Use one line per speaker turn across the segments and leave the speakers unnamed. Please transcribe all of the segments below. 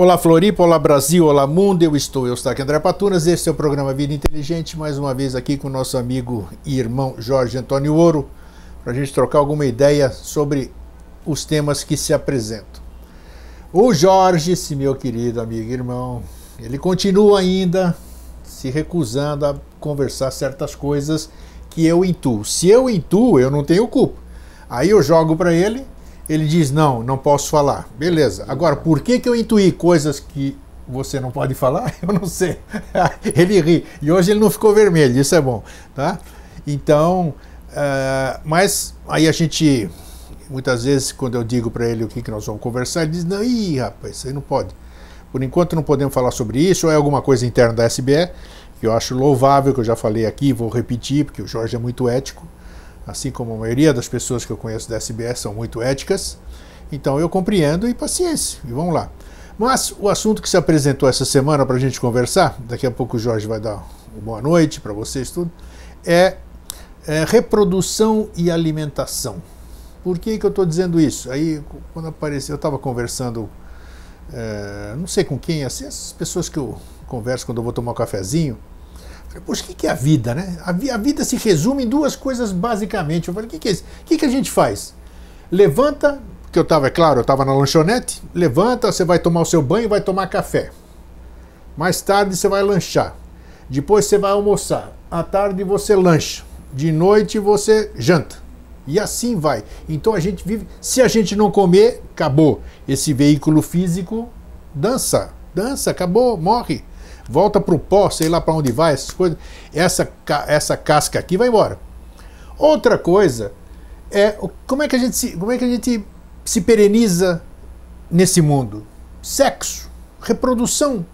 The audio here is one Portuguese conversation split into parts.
Olá Floripa, olá Brasil, olá mundo, eu estou, eu estou aqui André Patunas, este é o programa Vida Inteligente, mais uma vez aqui com o nosso amigo e irmão Jorge Antônio Ouro, para a gente trocar alguma ideia sobre os temas que se apresentam. O Jorge, esse meu querido amigo e irmão, ele continua ainda se recusando a conversar certas coisas que eu intuo. Se eu intuo, eu não tenho culpa. Aí eu jogo para ele, ele diz: Não, não posso falar. Beleza. Agora, por que, que eu intuí coisas que você não pode falar? Eu não sei. ele ri. E hoje ele não ficou vermelho, isso é bom. Tá? Então, uh, mas aí a gente, muitas vezes, quando eu digo para ele o que, que nós vamos conversar, ele diz: Não, ih, rapaz, isso aí não pode. Por enquanto não podemos falar sobre isso, ou é alguma coisa interna da SBE, que eu acho louvável, que eu já falei aqui, vou repetir, porque o Jorge é muito ético assim como a maioria das pessoas que eu conheço da SBS são muito éticas. Então eu compreendo e paciência, e vamos lá. Mas o assunto que se apresentou essa semana para a gente conversar, daqui a pouco o Jorge vai dar uma boa noite para vocês tudo, é, é, reprodução e alimentação. Por que, que eu estou dizendo isso? Aí, quando apareceu, eu estava conversando, é, não sei com quem, assim, pessoas que eu converso quando eu vou tomar um cafezinho, Poxa, o que é a vida, né? A, vida se resume em duas coisas basicamente. Eu falei, o que, que é isso? O que, que a gente faz? Levanta, que eu estava, é claro, eu estava na lanchonete, levanta, você vai tomar o seu banho vai tomar café. Mais tarde você vai lanchar. Depois você vai almoçar. À tarde você lancha. De noite você janta. E assim vai. Então a gente vive. Se a gente não comer, acabou. Esse veículo físico dança. Dança, acabou, morre volta para o pó, sei lá para onde vai, essas coisas. Essa, essa casca aqui vai embora. Outra coisa é como é que a gente se, como é que a gente se pereniza nesse mundo? Sexo, reprodução.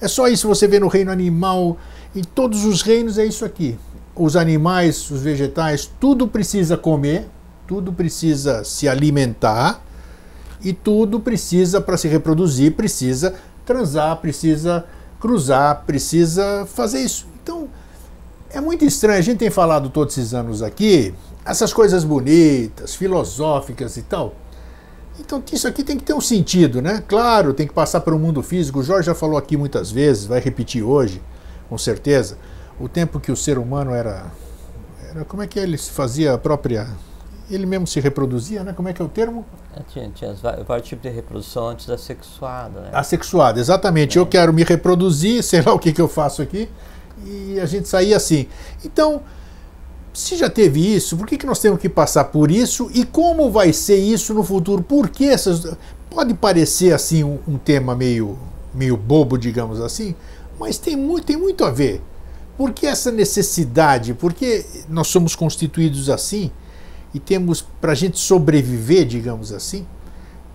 É só isso você vê no reino animal, em todos os reinos é isso aqui. Os animais, os vegetais, tudo precisa comer, tudo precisa se alimentar e tudo precisa para se reproduzir, precisa transar, precisa cruzar, precisa fazer isso. Então, é muito estranho. A gente tem falado todos esses anos aqui, essas coisas bonitas, filosóficas e tal. Então, isso aqui tem que ter um sentido, né? Claro, tem que passar para o mundo físico. O Jorge já falou aqui muitas vezes, vai repetir hoje, com certeza. O tempo que o ser humano era. era como é que ele fazia a própria ele mesmo se reproduzia, né? Como é que é o termo?
É, tinha, tinha vários tipos de reprodução antes da sexuada, né?
Asexuada, exatamente. É. Eu quero me reproduzir, sei lá o que, que eu faço aqui, e a gente saía assim. Então, se já teve isso, por que, que nós temos que passar por isso e como vai ser isso no futuro? Por que essas. Pode parecer assim um, um tema meio, meio bobo, digamos assim, mas tem muito, tem muito a ver. Por que essa necessidade? Por que nós somos constituídos assim? E temos, para a gente sobreviver, digamos assim,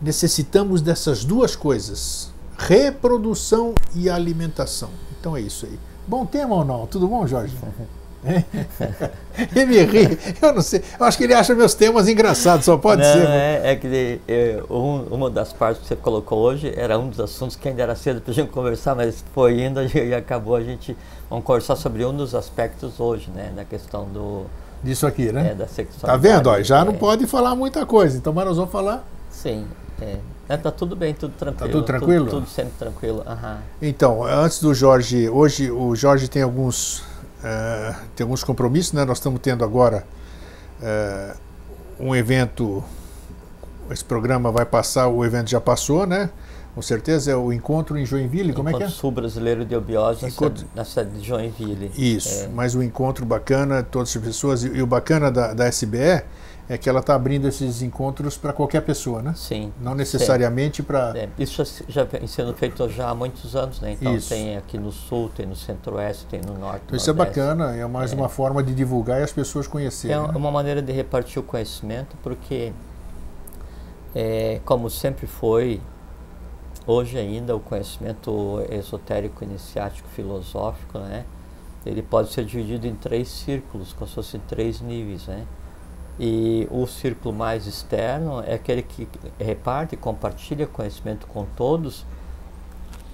necessitamos dessas duas coisas: reprodução e alimentação. Então é isso aí. Bom tema ou não? Tudo bom, Jorge? ele ri, eu não sei. Eu acho que ele acha meus temas engraçados, só pode
não,
ser.
É, é que é, um, uma das partes que você colocou hoje era um dos assuntos que ainda era cedo para a gente conversar, mas foi indo e acabou a gente. Vamos conversar sobre um dos aspectos hoje, né? Da questão do,
disso aqui, né?
É, da sexualidade.
Tá vendo? Ó, já é. não pode falar muita coisa, então mas nós vamos falar.
Sim. É. É, tá tudo bem, tudo tranquilo.
Tá tudo tranquilo?
Tudo, tudo sempre tranquilo. Uhum.
Então, antes do Jorge, hoje o Jorge tem alguns, uh, tem alguns compromissos, né? Nós estamos tendo agora uh, um evento, esse programa vai passar, o evento já passou, né? Com certeza é o encontro em Joinville, como
encontro
é que é?
Sul Brasileiro de Obiose encontro... na cidade de Joinville.
Isso, é. mas o encontro bacana, todas as pessoas, e, o bacana da, da SBE é que ela está abrindo esses encontros para qualquer pessoa, né?
Sim.
Não necessariamente para...
É. Isso já vem sendo feito já há muitos anos, né? Então isso. tem aqui no Sul, tem no Centro-Oeste, tem no Norte,
então, Isso é bacana, é mais é. uma forma de divulgar e as pessoas conhecerem.
É
né?
uma maneira de repartir o conhecimento, porque, é, como sempre foi, Hoje ainda o conhecimento esotérico, iniciático, filosófico, né? Ele pode ser dividido em três círculos, como se fossem três níveis, né? E o círculo mais externo é aquele que reparte, compartilha conhecimento com todos,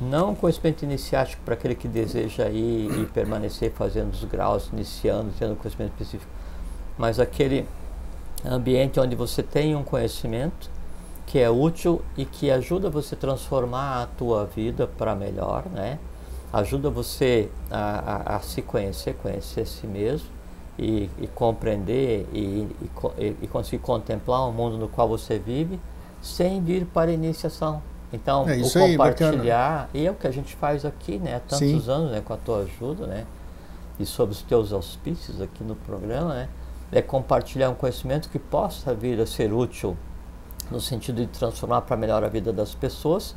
não conhecimento iniciático para aquele que deseja ir e permanecer fazendo os graus, iniciando, tendo conhecimento específico, mas aquele ambiente onde você tem um conhecimento que é útil e que ajuda você a transformar a tua vida para melhor, né? Ajuda você a, a, a, se conhecer, conhecer a si mesmo e, e compreender e, e, e, conseguir contemplar o mundo no qual você vive sem vir para a iniciação. Então, é, o compartilhar, aí, e é o que a gente faz aqui, né? Há tantos Sim. anos, né? Com a tua ajuda, né? E sob os teus auspícios aqui no programa, né? É compartilhar um conhecimento que possa vir a ser útil no sentido de transformar para melhor a vida das pessoas.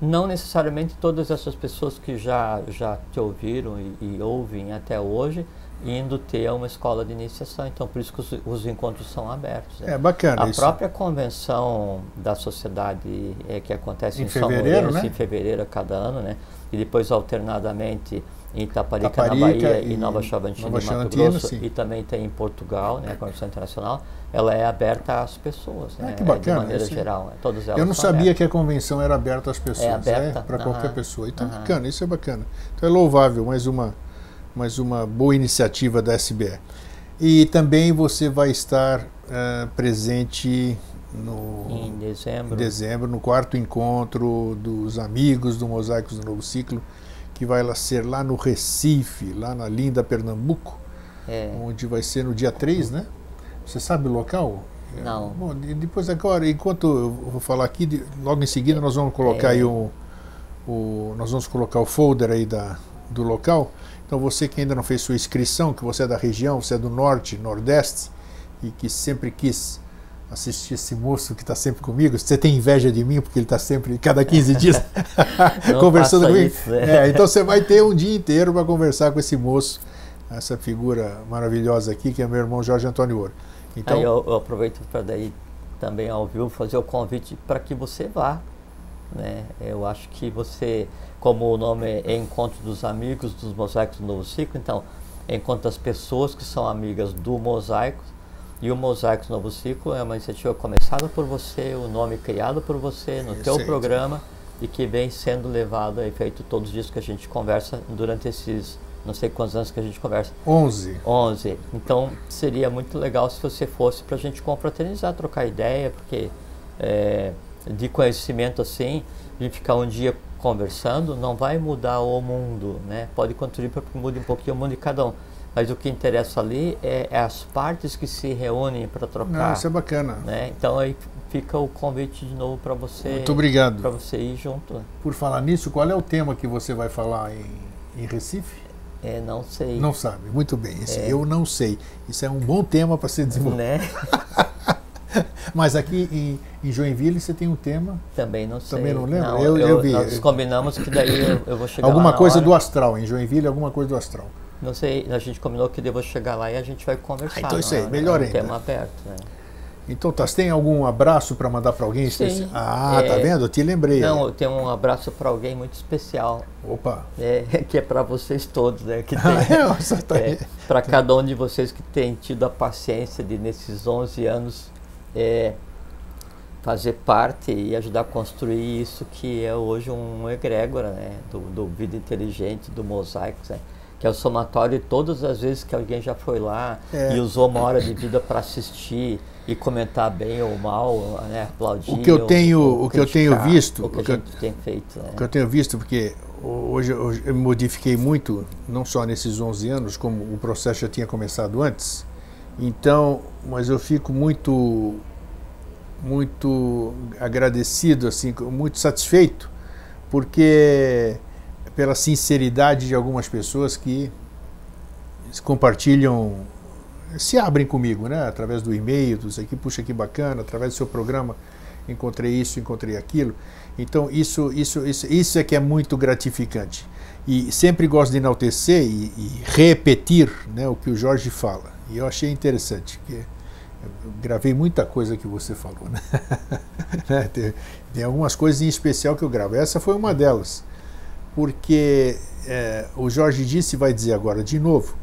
Não necessariamente todas essas pessoas que já, já te ouviram e, e ouvem até hoje, indo ter uma escola de iniciação. Então, por isso que os, os encontros são abertos.
Né? É bacana
A
isso.
própria convenção da sociedade é, que acontece em,
em
São
fevereiro,
Lourenço,
né?
em fevereiro a cada ano, né? E depois alternadamente em Itaparica, Itaparica na Bahia e, e Nova Chavantina, Nova Mato Grosso sim. e também tem em Portugal, né, a Convenção Internacional, ela é aberta às pessoas,
ah,
né,
que bacana,
de maneira geral, né, todas elas
Eu não sabia
abertas.
que a convenção era aberta às pessoas,
é aberta,
né, para qualquer pessoa. Então, bacana, isso é bacana. Então é louvável, mais uma, mais uma boa iniciativa da SBE. E também você vai estar uh, presente no,
em dezembro.
em dezembro, no quarto encontro dos amigos do Mosaicos do Novo Ciclo, que vai lá ser lá no Recife, lá na linda Pernambuco,
é.
onde vai ser no dia 3, né? Você sabe o local?
Não.
Bom, depois agora, enquanto eu vou falar aqui, logo em seguida nós vamos colocar é. aí o, o, nós vamos colocar o folder aí da, do local. Então você que ainda não fez sua inscrição, que você é da região, você é do norte, nordeste e que sempre quis assistir esse moço que está sempre comigo. Você tem inveja de mim porque ele está sempre, cada 15 dias, conversando comigo.
Isso, né?
é, então você vai ter um dia inteiro para conversar com esse moço, essa figura maravilhosa aqui, que é meu irmão Jorge Antônio Ouro. Então,
Aí eu, eu aproveito para daí também ao vivo fazer o convite para que você vá. Né? Eu acho que você, como o nome é Encontro dos Amigos dos Mosaicos do Novo Ciclo, então, encontra as pessoas que são amigas do mosaico e o Mosaicos Novo Ciclo é uma iniciativa começada por você, o nome criado por você no teu programa e que vem sendo levado a efeito todos os dias que a gente conversa durante esses não sei quantos anos que a gente conversa.
11.
11. Então seria muito legal se você fosse para a gente confraternizar, trocar ideia, porque é, de conhecimento assim, de ficar um dia conversando, não vai mudar o mundo, né? Pode contribuir para que mude um pouquinho o mundo de cada um mas o que interessa ali é, é as partes que se reúnem para trocar.
Não, isso é bacana.
Né? Então aí fica o convite de novo para você.
Muito obrigado.
Para você ir junto.
Por falar nisso, qual é o tema que você vai falar em, em Recife?
É, não sei.
Não sabe, muito bem. Esse é. eu não sei. Isso é um bom tema para ser desenvolvido.
Né?
Mas aqui em, em, Joinville você tem um tema.
Também não sei.
Também não lembro?
Não,
eu,
eu,
eu vi.
Nós combinamos que daí eu, eu vou chegar
Alguma coisa
hora.
do astral, em Joinville, alguma coisa do astral.
Não sei, a gente combinou que devo chegar lá e a gente vai conversar.
Ah, então isso aí,
né?
melhor
é um
ainda.
tema aberto, né?
Então, tá, você tem algum abraço para mandar para alguém?
Sim.
Ah,
É,
tá vendo? Eu te lembrei.
Não, eu tenho um abraço para alguém muito especial,
Opa.
é, que é para vocês todos, né? Que
Ah,
tem,
é, Nossa, tá aí.
para cada um de vocês que tem tido a paciência de nesses 11 anos é, fazer parte e ajudar a construir isso que é hoje um egrégora né, do, do Vida Inteligente, do Mosaico, né, que é o somatório de todas as vezes que alguém já foi lá
É.
e usou uma hora de vida para assistir e comentar bem ou mal, né, aplaudir.
O que eu
ou-
tenho-
ou
o que eu tenho visto,
o que
que eu-
tem feito. Né.
O que eu tenho visto, porque hoje eu eu me modifiquei muito, não só nesses 11 anos, como o processo já tinha começado antes. Então, mas eu fico muito muito agradecido, assim, muito satisfeito, porque pela sinceridade de algumas pessoas que compartilham, se abrem comigo, né? Através do e-mail, isso aqui, puxa que bacana, através do seu programa, encontrei isso, encontrei aquilo. Então isso, isso, isso, isso é que é muito gratificante. E sempre gosto de enaltecer e, e repetir né, o que o Jorge fala. E eu achei interessante, que eu gravei muita coisa que você falou. Né, tem, tem algumas coisas em especial que eu gravo. Essa foi uma delas. Porque é, o Jorge disse, e vai dizer agora de novo,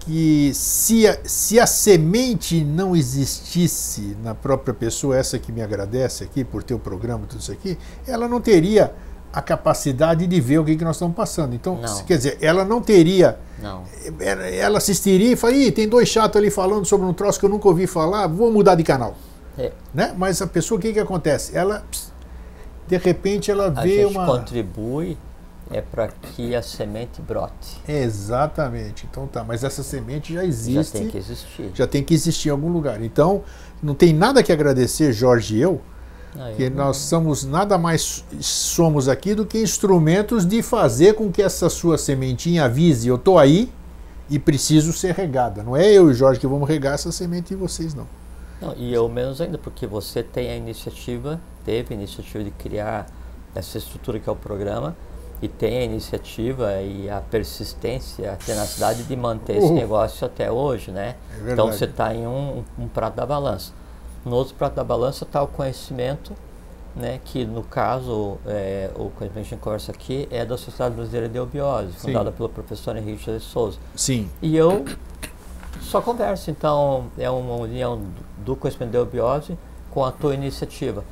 que se a, se a semente não existisse na própria pessoa, essa que me agradece aqui por ter o programa, tudo isso aqui, ela não teria a capacidade de ver o que, que nós estamos passando. Então,
Não.
quer dizer, ela não teria.
Não.
Ela assistiria e falaria, Ih, tem dois chatos ali falando sobre um troço que eu nunca ouvi falar, vou mudar de canal. É. Né? Mas a pessoa, o que, que acontece? Ela, de repente, ela
a
vê
gente
uma.
contribui é para que a semente brote.
Exatamente. Então tá, mas essa semente já existe.
Já tem que existir.
Já tem que existir em algum lugar. Então, não tem nada que agradecer, Jorge e eu, ah, que nós somos nada mais somos aqui do que instrumentos de fazer com que essa sua sementinha avise, eu estou aí e preciso ser regada. Não é eu e o Jorge que vamos regar essa semente e vocês não.
não. E eu menos ainda, porque você tem a iniciativa, teve a iniciativa de criar essa estrutura que é o programa, e tem a iniciativa e a persistência, a tenacidade de manter esse negócio até hoje, né? É então você está em um, um, prato da balança. No outro prato da balança está o conhecimento, né? Que no caso, é, o conhecimento que a gente conversa aqui é da Sociedade Brasileira de Eubiose, fundada Sim. pelo professor Henrique de Souza.
Sim.
E eu só converso, então é uma união do conhecimento de eubiose com a tua iniciativa.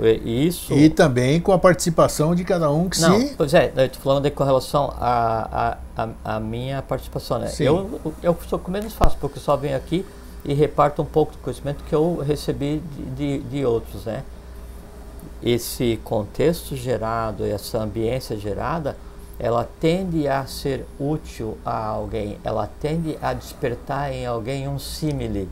Isso.
E também com a participação de cada um que
Não,
se.
Pois é, eu estou falando com relação à a, a, a, minha participação. Né? Eu, eu sou o que menos faço, porque só venho aqui e reparto um pouco do conhecimento que eu recebi de, de, de outros. Né? Esse contexto gerado, essa ambiência gerada, ela tende a ser útil a alguém, ela tende a despertar em alguém um símile.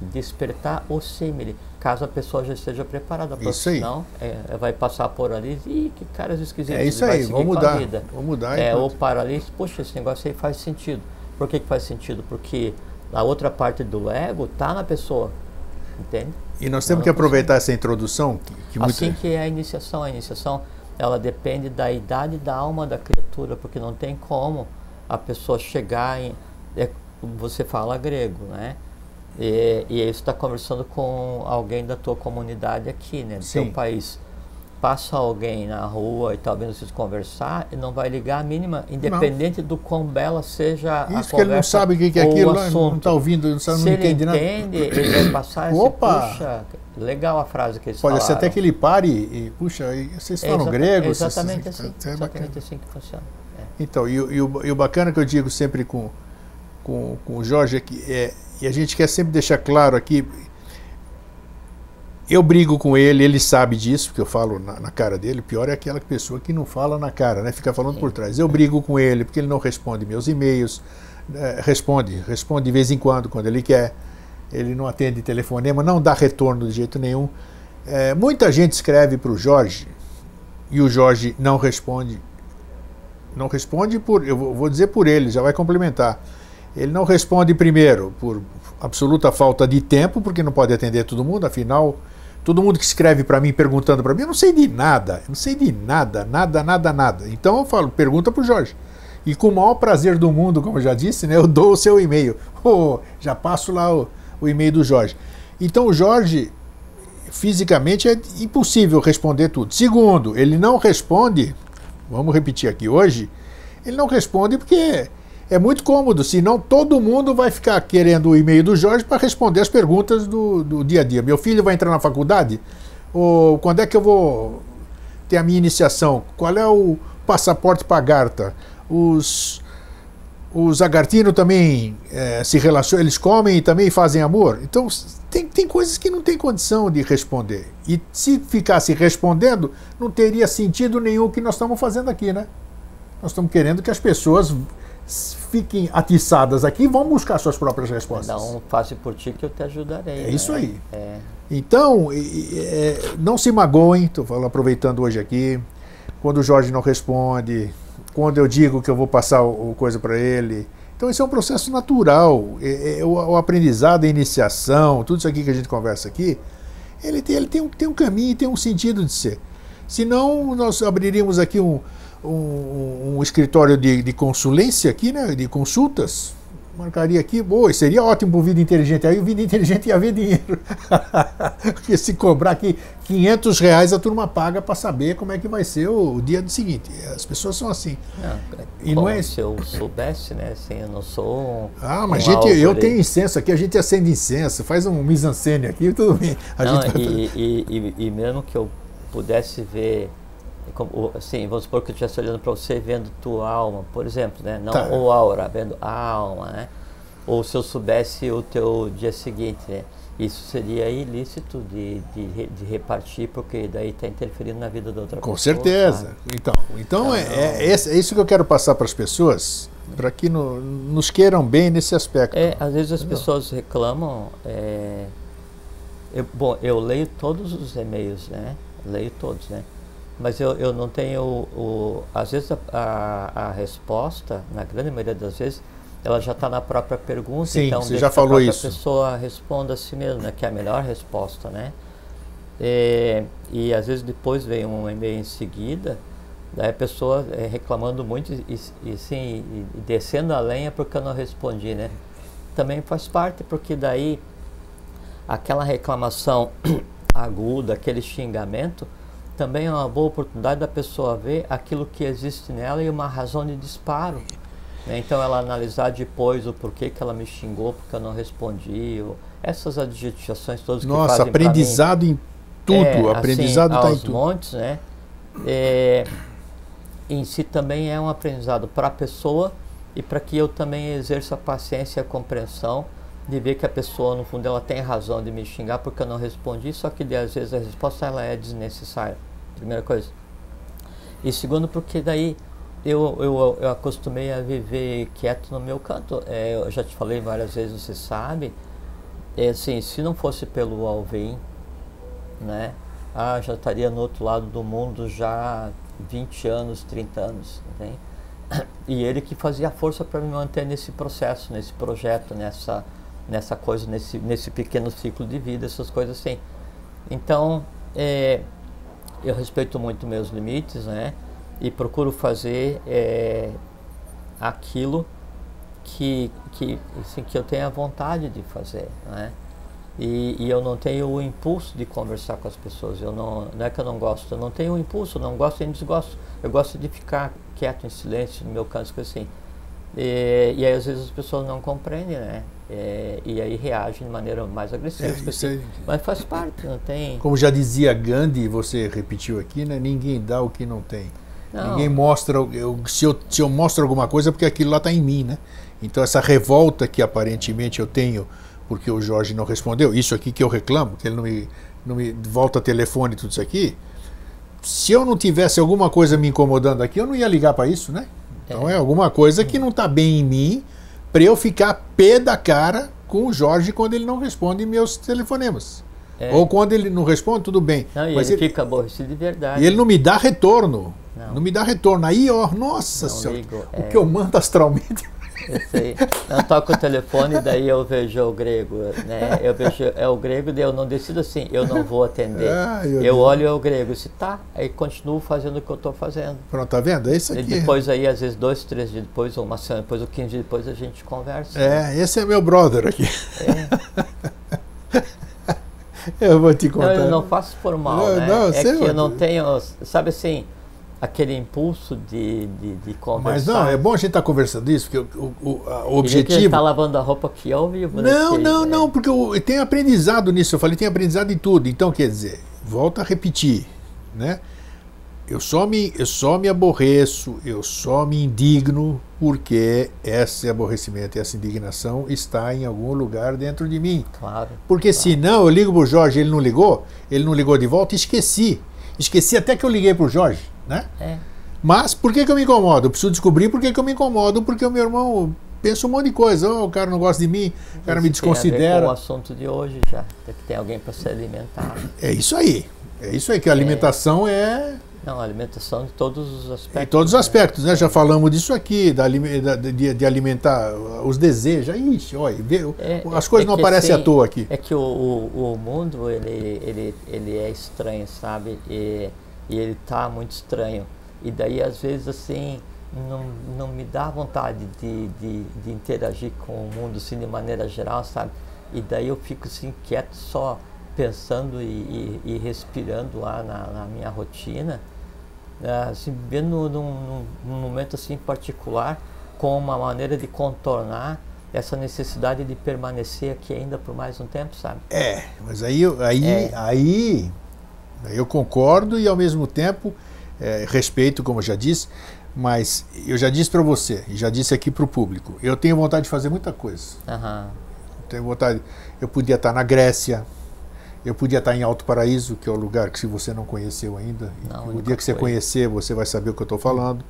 Despertar o símile caso a pessoa já esteja preparada para isso senão é, vai passar por ali e que caras esquisitos
é isso aí vamos mudar vamos mudar
é ou para ali poxa esse negócio aí faz sentido. Por que, que faz sentido? Porque a outra parte do ego está na pessoa entende?
E nós temos que aproveitar essa introdução
que, que assim que é a iniciação. A iniciação ela depende da idade da alma da criatura porque não tem como a pessoa chegar em é, você fala grego né e, e aí você está conversando com alguém da tua comunidade aqui, né? Do Sim. teu país. Passa alguém na rua e tal, vendo vocês conversar e não vai ligar a mínima, independente não. do quão bela seja
Isso
a
que ele não sabe o que é aquilo, não está ouvindo, não, sabe, não entende
nada. entende, ele vai passar
Opa!
Esse, puxa, legal a frase que eles
Pode
falaram.
ser até que ele pare e, puxa, vocês falam
é
grego?
Exatamente
vocês,
assim, é exatamente assim que funciona. É.
Então, e, e, o, e o bacana que eu digo sempre com, com, com o Jorge é que é, e a gente quer sempre deixar claro aqui. Eu brigo com ele, ele sabe disso, porque eu falo na, na, cara dele. O pior é aquela pessoa que não fala na cara, né? Fica falando por trás. Eu brigo com ele porque ele não responde meus e-mails. É, responde, responde de vez em quando, quando ele quer. Ele não atende telefonema, não dá retorno de jeito nenhum. É, muita gente escreve para o Jorge e o Jorge não responde. Não responde por, eu vou dizer por ele, já vai complementar ele não responde primeiro por absoluta falta de tempo, porque não pode atender todo mundo, afinal, todo mundo que escreve para mim perguntando para mim, eu não sei de nada, eu não sei de nada, nada, nada, nada. Então eu falo, pergunta para o Jorge. E com o maior prazer do mundo, como eu já disse, né, eu dou o seu e-mail. Oh, já passo lá o, o e-mail do Jorge. Então o Jorge, fisicamente, é impossível responder tudo. Segundo, ele não responde, vamos repetir aqui hoje, ele não responde porque é muito cômodo, senão todo mundo vai ficar querendo o e-mail do Jorge para responder as perguntas do, do dia a dia. Meu filho vai entrar na faculdade? Ou quando é que eu vou ter a minha iniciação? Qual é o passaporte para Garta? Os, os agartinos também é, se relacionam, eles comem e também fazem amor? Então, tem, tem coisas que não tem condição de responder. E se ficasse respondendo, não teria sentido nenhum o que nós estamos fazendo aqui, né? Nós estamos querendo que as pessoas fiquem atiçadas aqui e vão buscar suas próprias respostas.
Não faça por ti que eu te ajudarei.
É né? isso aí.
É.
Então, é, não se magoem, estou aproveitando hoje aqui, quando o Jorge não responde, quando eu digo que eu vou passar o, coisa para ele. Então, isso é um processo natural. É, é, o, o, aprendizado, a iniciação, tudo isso aqui que a gente conversa aqui, ele tem, ele tem, um, tem um caminho, tem um sentido de ser. Senão, nós abriríamos aqui um, um, um escritório de, de, consulência aqui, né, de consultas, marcaria aqui, boa, seria ótimo para o Vida Inteligente. Aí o Vida Inteligente ia ver dinheiro. Porque se cobrar aqui 500 reais, a turma paga para saber como é que vai ser o, o dia do seguinte. As pessoas são assim.
Não, e bom, não é... Se eu soubesse, né? Assim, eu não sou.
Ah, mas um gente, eu tenho incenso aqui, a gente acende incenso, faz um mise-en-scène aqui, tudo bem.
A não, gente... e, e, e, e mesmo que eu pudesse ver como, assim, vamos supor que eu estivesse olhando para você vendo tua alma, por exemplo, né? Não tá. o aura, vendo a alma, né? Ou se eu soubesse o teu dia seguinte, né? isso seria ilícito de, de, de repartir, porque daí está interferindo na vida da outra
Com
pessoa.
certeza.
sabe?
Então, então é, é, é isso que eu quero passar para as pessoas, para que no- nos queiram bem nesse aspecto.
É, às vezes as pessoas reclamam. é, eu, bom, eu leio todos os e-mails, né? Leio todos, né? Mas eu, eu não tenho o. Às vezes a, a, a resposta, na grande maioria das vezes, ela já está na própria pergunta.
Sim,
então
você
deixa
já falou
a
isso.
pessoa responda a si mesma, né? Que é a melhor resposta, né? É, e às vezes depois vem um e-mail em seguida, daí a pessoa é, reclamando muito e, e, sim, e, e descendo a lenha porque eu não respondi, né? Também faz parte, porque daí aquela reclamação aguda, aquele xingamento, também é uma boa oportunidade da pessoa ver aquilo que existe nela e uma razão de disparo. né? Então ela analisar depois o porquê que ela me xingou, porque eu não respondi, ou essas adjetivações todas que
Nossa,
fazem pra mim-
aprendizado em tudo.
é,
aprendizado
assim,
em tudo.
montes, né? É, em si também é um aprendizado para a pessoa e para que eu também exerça a paciência e a compreensão de ver que a pessoa, no fundo, ela tem razão de me xingar porque eu não respondi, só que às vezes a resposta ela é desnecessária. Primeira coisa. E segundo, porque daí eu, eu, eu acostumei a viver quieto no meu canto. É, eu já te falei várias vezes, você sabe. É, assim, se não fosse pelo Alvin, né? Ah, já estaria no outro lado do mundo já 20 anos, 30 anos, entende? E ele que fazia a força para me manter nesse processo, nesse projeto, nessa, nessa coisa, nesse, nesse pequeno ciclo de vida, essas coisas assim. Então, é, eu respeito muito meus limites, né? E procuro fazer é, aquilo que, que, assim, que eu tenho a vontade de fazer, né? E, e eu não tenho o impulso de conversar com as pessoas. Eu não, não é que eu não gosto, eu não tenho o impulso, não gosto nem desgosto. Eu gosto de ficar quieto em silêncio no meu canto, assim. E, e aí às vezes as pessoas não compreendem, né? É, e aí reagem de maneira mais agressiva.
É,
assim.
isso aí.
Mas faz parte, não tem.
Como já dizia Gandhi, você repetiu aqui, né? Ninguém dá o que não tem.
Não.
Ninguém mostra. Eu, se, eu, se eu mostro alguma coisa, é porque aquilo lá está em mim, né? Então, essa revolta que aparentemente eu tenho porque o Jorge não respondeu, isso aqui que eu reclamo, que ele não me, não me volta telefone e tudo isso aqui. Se eu não tivesse alguma coisa me incomodando aqui, eu não ia ligar para isso, né? Então, é alguma coisa que não está bem em mim para eu ficar pé da cara com o Jorge quando ele não responde meus telefonemas.
É.
Ou quando ele não responde, tudo bem.
Não,
Mas
ele,
ele,
fica aborrecido de verdade.
e ele não me dá retorno.
Não.
Não, me dá retorno. Aí, ó, nossa
Não
senhora,
ligo,
o
é.
que eu mando astralmente.
Eu. Eu toco o telefone e daí eu vejo o grego, né? Eu vejo é o grego, daí eu não decido assim, eu não vou atender.
Meu
eu
Deus.
olho é o grego, se tá, aí continuo fazendo o que eu estou fazendo.
Pronto, tá vendo? É isso
E
aqui.
depois aí, às vezes, dois, três dias depois, ou uma semana depois, ou quinze dias depois, a gente conversa.
É, esse é meu brother aqui.
É.
Eu vou te
Não,
contar.
eu não faço por mal,
Não,
né?
não,
é que eu não tenho, sabe assim, aquele impulso de, de, de conversar.
Mas não, é bom a gente estar conversando isso, porque o, o, a- o
que ele
objetivo.
tá lavando a roupa aqui ao vivo, né?
Não,
Que-
não,
é.
não, porque eu, eu tenho aprendizado nisso. Eu falei, tenho aprendizado em tudo. Então, quer dizer, volta a repetir, né? Eu só me, eu só me aborreço, eu só me indigno porque esse aborrecimento e essa indignação está em algum lugar dentro de mim.
Claro.
Porque senão eu ligo pro Jorge, ele não ligou, ele não ligou de volta, esqueci. Esqueci até que eu liguei pro Jorge, né?
É.
Mas por que, que eu me incomodo? Eu preciso descobrir por que, que eu me incomodo, porque o meu irmão pensa um monte de coisa. Oh, o cara não gosta de mim, o cara me
Isso tem a ver com o
desconsidera.
assunto de hoje já, que tem alguém para se alimentar.
É isso aí. É isso aí, que a alimentação é
Não, alimentação de todos os aspectos.
em todos os
né?
aspectos, né? Já falamos disso aqui, da, de, de alimentar os desejos. Ixi, olha,
É,
as
é-
coisas
é
não aparecem
assim,
à toa aqui.
É que o, o, o mundo, ele, ele, ele é estranho, sabe? E, e ele tá muito estranho. E daí, às vezes, assim, não, não me dá vontade de, de, de interagir com o mundo, assim, de maneira geral, sabe? E daí eu fico, assim, quieto, só pensando e, e, e respirando lá na, na minha rotina, né, assim, vendo num, num, momento, assim, particular, com uma maneira de contornar essa necessidade de permanecer aqui ainda por mais um tempo, sabe?
É, mas aí, aí,
É.
aí eu concordo e ao mesmo tempo é, respeito, como eu já disse, mas eu já disse para você e já disse aqui para o público, eu tenho vontade de fazer muita coisa.
Aham.
tenho vontade. Eu podia estar na Grécia, eu podia estar em Alto Paraíso, que é o lugar que se você não conheceu ainda,
Não,
o dia que você
fui.
conhecer, você vai saber o que eu estou falando.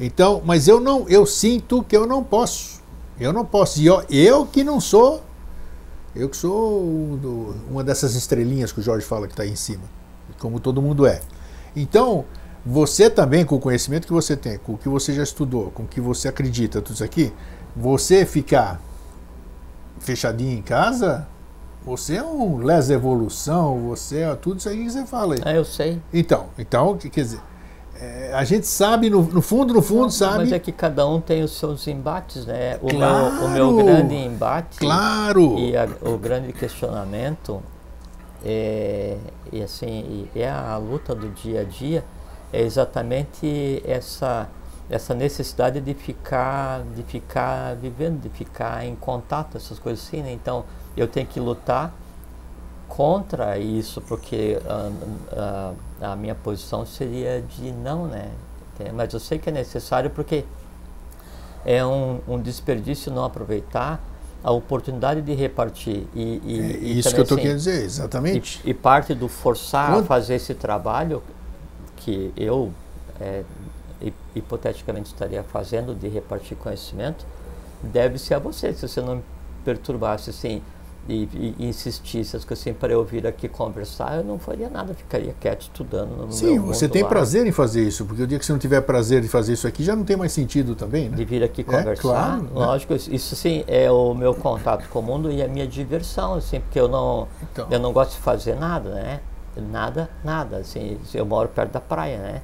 Então, mas eu não, eu sinto que eu não posso. Eu não posso. E eu, eu que não sou, eu que sou do- uma dessas estrelinhas que o Jorge fala que está aí em cima, como todo mundo é. Então, você também, com o conhecimento que você tem, com o que você já estudou, com o que você acredita, tudo isso aqui, você ficar fechadinho em casa, você é um lesa evolução, você é tudo isso aí que você fala aí.
Ah, eu sei.
Então, então, que- quer dizer, é, a gente sabe, no, no fundo, no fundo,
Não,
sabe.
Mas é que cada um tem os seus embates, né? O,
Claro!
meu, o meu grande embate
Claro!
e a- o grande questionamento é, e assim, e é a luta do dia a dia é exatamente essa essa necessidade de ficar de ficar vivendo, de ficar em contato, essas coisas assim, né? Então, eu tenho que lutar contra isso, porque ah, ah, a minha posição seria de não, né? Mas eu sei que é necessário porque é um, um desperdício não aproveitar a oportunidade de repartir. E, e,
É
e
isso
também,
que eu estou
assim,
querendo dizer, exatamente.
e, e parte do forçar
Quando-
a fazer esse trabalho que eu é, hi- hipoteticamente estaria fazendo de repartir conhecimento deve-se a você. Se você não me perturbasse assim e, e, e insistisse assim, para eu vir aqui conversar, eu não faria nada, ficaria quieto estudando no
Sim, você tem
lá.
prazer em fazer isso, porque o dia que você não tiver prazer de fazer isso aqui já não tem mais sentido também, né?
de vir aqui conversar.
claro, né?
Lógico, isso- isso sim é o meu contato com o mundo e a minha diversão, assim, porque eu não,
Então.
eu não gosto de fazer nada, né? Nada, nada. Assim, eu moro perto da praia, né?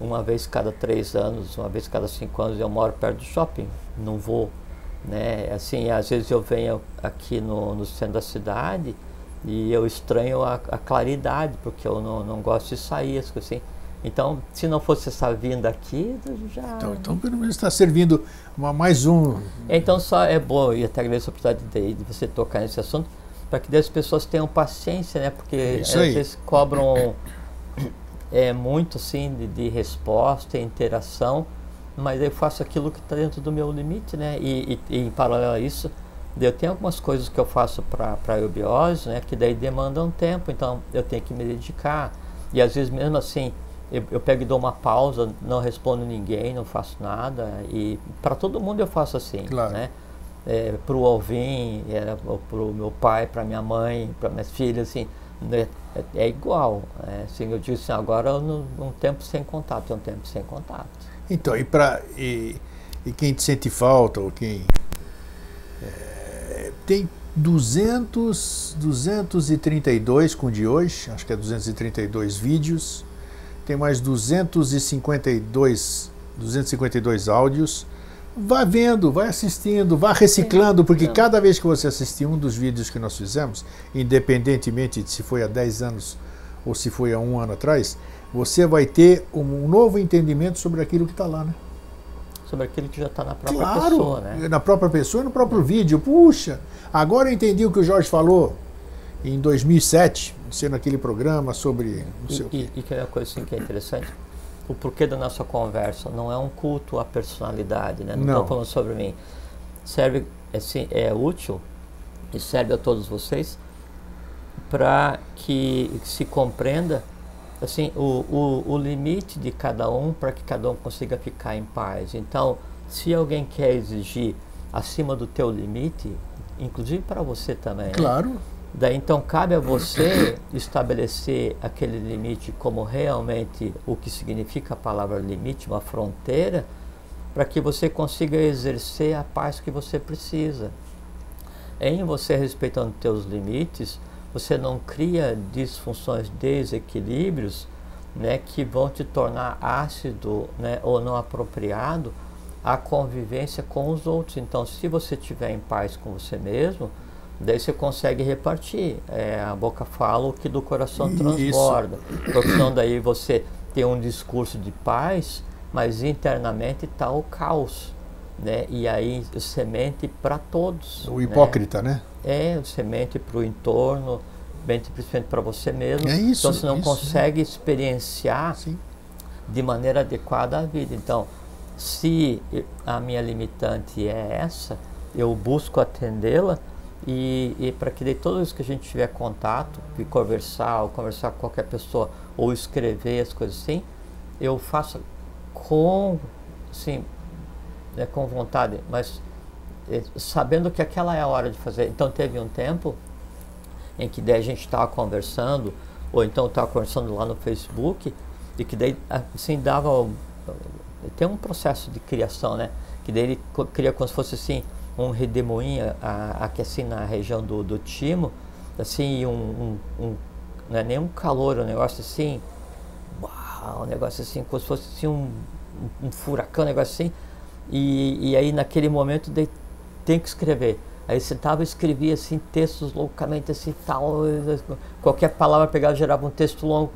Uma vez cada três anos, uma vez cada cinco anos eu moro perto do shopping. Não vou, né? Assim, às vezes eu venho aqui no, no centro da cidade e eu estranho a, a claridade, porque eu não, não gosto de sair, assim. Então, se não fosse essa vinda aqui, já...
Então, então pelo menos está servindo uma, mais um.
Então só é bom, e até agradeço a oportunidade de, de você tocar nesse assunto, para que as pessoas tenham paciência, né? Porque
Isso
às
aí.
vezes cobram é, muito assim de, de resposta e interação, mas eu faço aquilo que está dentro do meu limite, né? E, e, e em paralelo a isso, eu tenho algumas coisas que eu faço para a eubiose, né? Que daí demandam tempo, então eu tenho que me dedicar. E às vezes mesmo assim, eu, eu pego e dou uma pausa, não respondo ninguém, não faço nada. E para todo mundo eu faço assim,
Claro.
né? É, para o Alvin, era para o meu pai, para minha mãe, para minhas filhas, assim, né? é, é igual. É, assim, eu digo assim, agora no, um tempo sem contato, é um tempo sem contato.
Então, e, pra, e, e quem te sente falta, ou quem. é, tem 200, 232 com o de hoje, acho que é 232 vídeos, tem mais 252, 252 áudios. Vá vendo, vai assistindo, vá reciclando, porque
Não.
cada vez que você assistir um dos vídeos que nós fizemos, independentemente de se foi há 10 anos ou se foi há um ano atrás, você vai ter um novo entendimento sobre aquilo que está lá, né?
Sobre aquilo que já está na própria
Claro,
pessoa, né?
na própria pessoa e no próprio vídeo. Puxa, agora eu entendi o que o Jorge falou em 2007, sendo aquele programa sobre não.
E, e, e que é uma coisa assim que é interessante, o porquê da nossa conversa não é um culto à personalidade, né? Não
Não.
estou falando sobre mim. Serve, assim, é útil e serve a todos vocês para que se compreenda assim o, o, o limite de cada um para que cada um consiga ficar em paz. Então, se alguém quer exigir acima do teu limite, inclusive para você também, né?
Claro,
Daí então cabe a você estabelecer aquele limite como realmente o que significa a palavra limite, uma fronteira, para que você consiga exercer a paz que você precisa. Em você respeitando teus limites, você não cria disfunções, desequilíbrios, né, que vão te tornar ácido, né, ou não apropriado a convivência com os outros. Então, se você estiver em paz com você mesmo, daí você consegue repartir. É, a boca fala o que do coração transborda. Senão daí você tem um discurso de paz, mas internamente está o caos. Né? E aí semente para todos.
o
né?
hipócrita, né?
É, semente para o entorno, principalmente para você mesmo.
É isso,
então você não
isso,
consegue experienciar
Sim.
de maneira adequada a vida. Então, se a minha limitante é essa, eu busco atendê-la e, e para que toda vez que a gente tiver contato e conversar, ou conversar com qualquer pessoa, ou escrever as coisas assim, eu faço com, sim, é, com vontade, mas é, sabendo que aquela é a hora de fazer. Então teve um tempo em que daí a gente estava conversando, ou então estava conversando lá no Facebook, e que daí assim dava. Tem um processo de criação, né? Que daí ele cria como se fosse assim um redemoinho aqui assim na região do, do timo, assim, um, um, um, não é nem um calor, um negócio assim, uau, um negócio assim, como se fosse assim um, um furacão, um negócio assim, e, e aí naquele momento tem que escrever. Aí você tava escrevia assim textos loucamente assim tal, qualquer palavra pegava gerava um texto longo,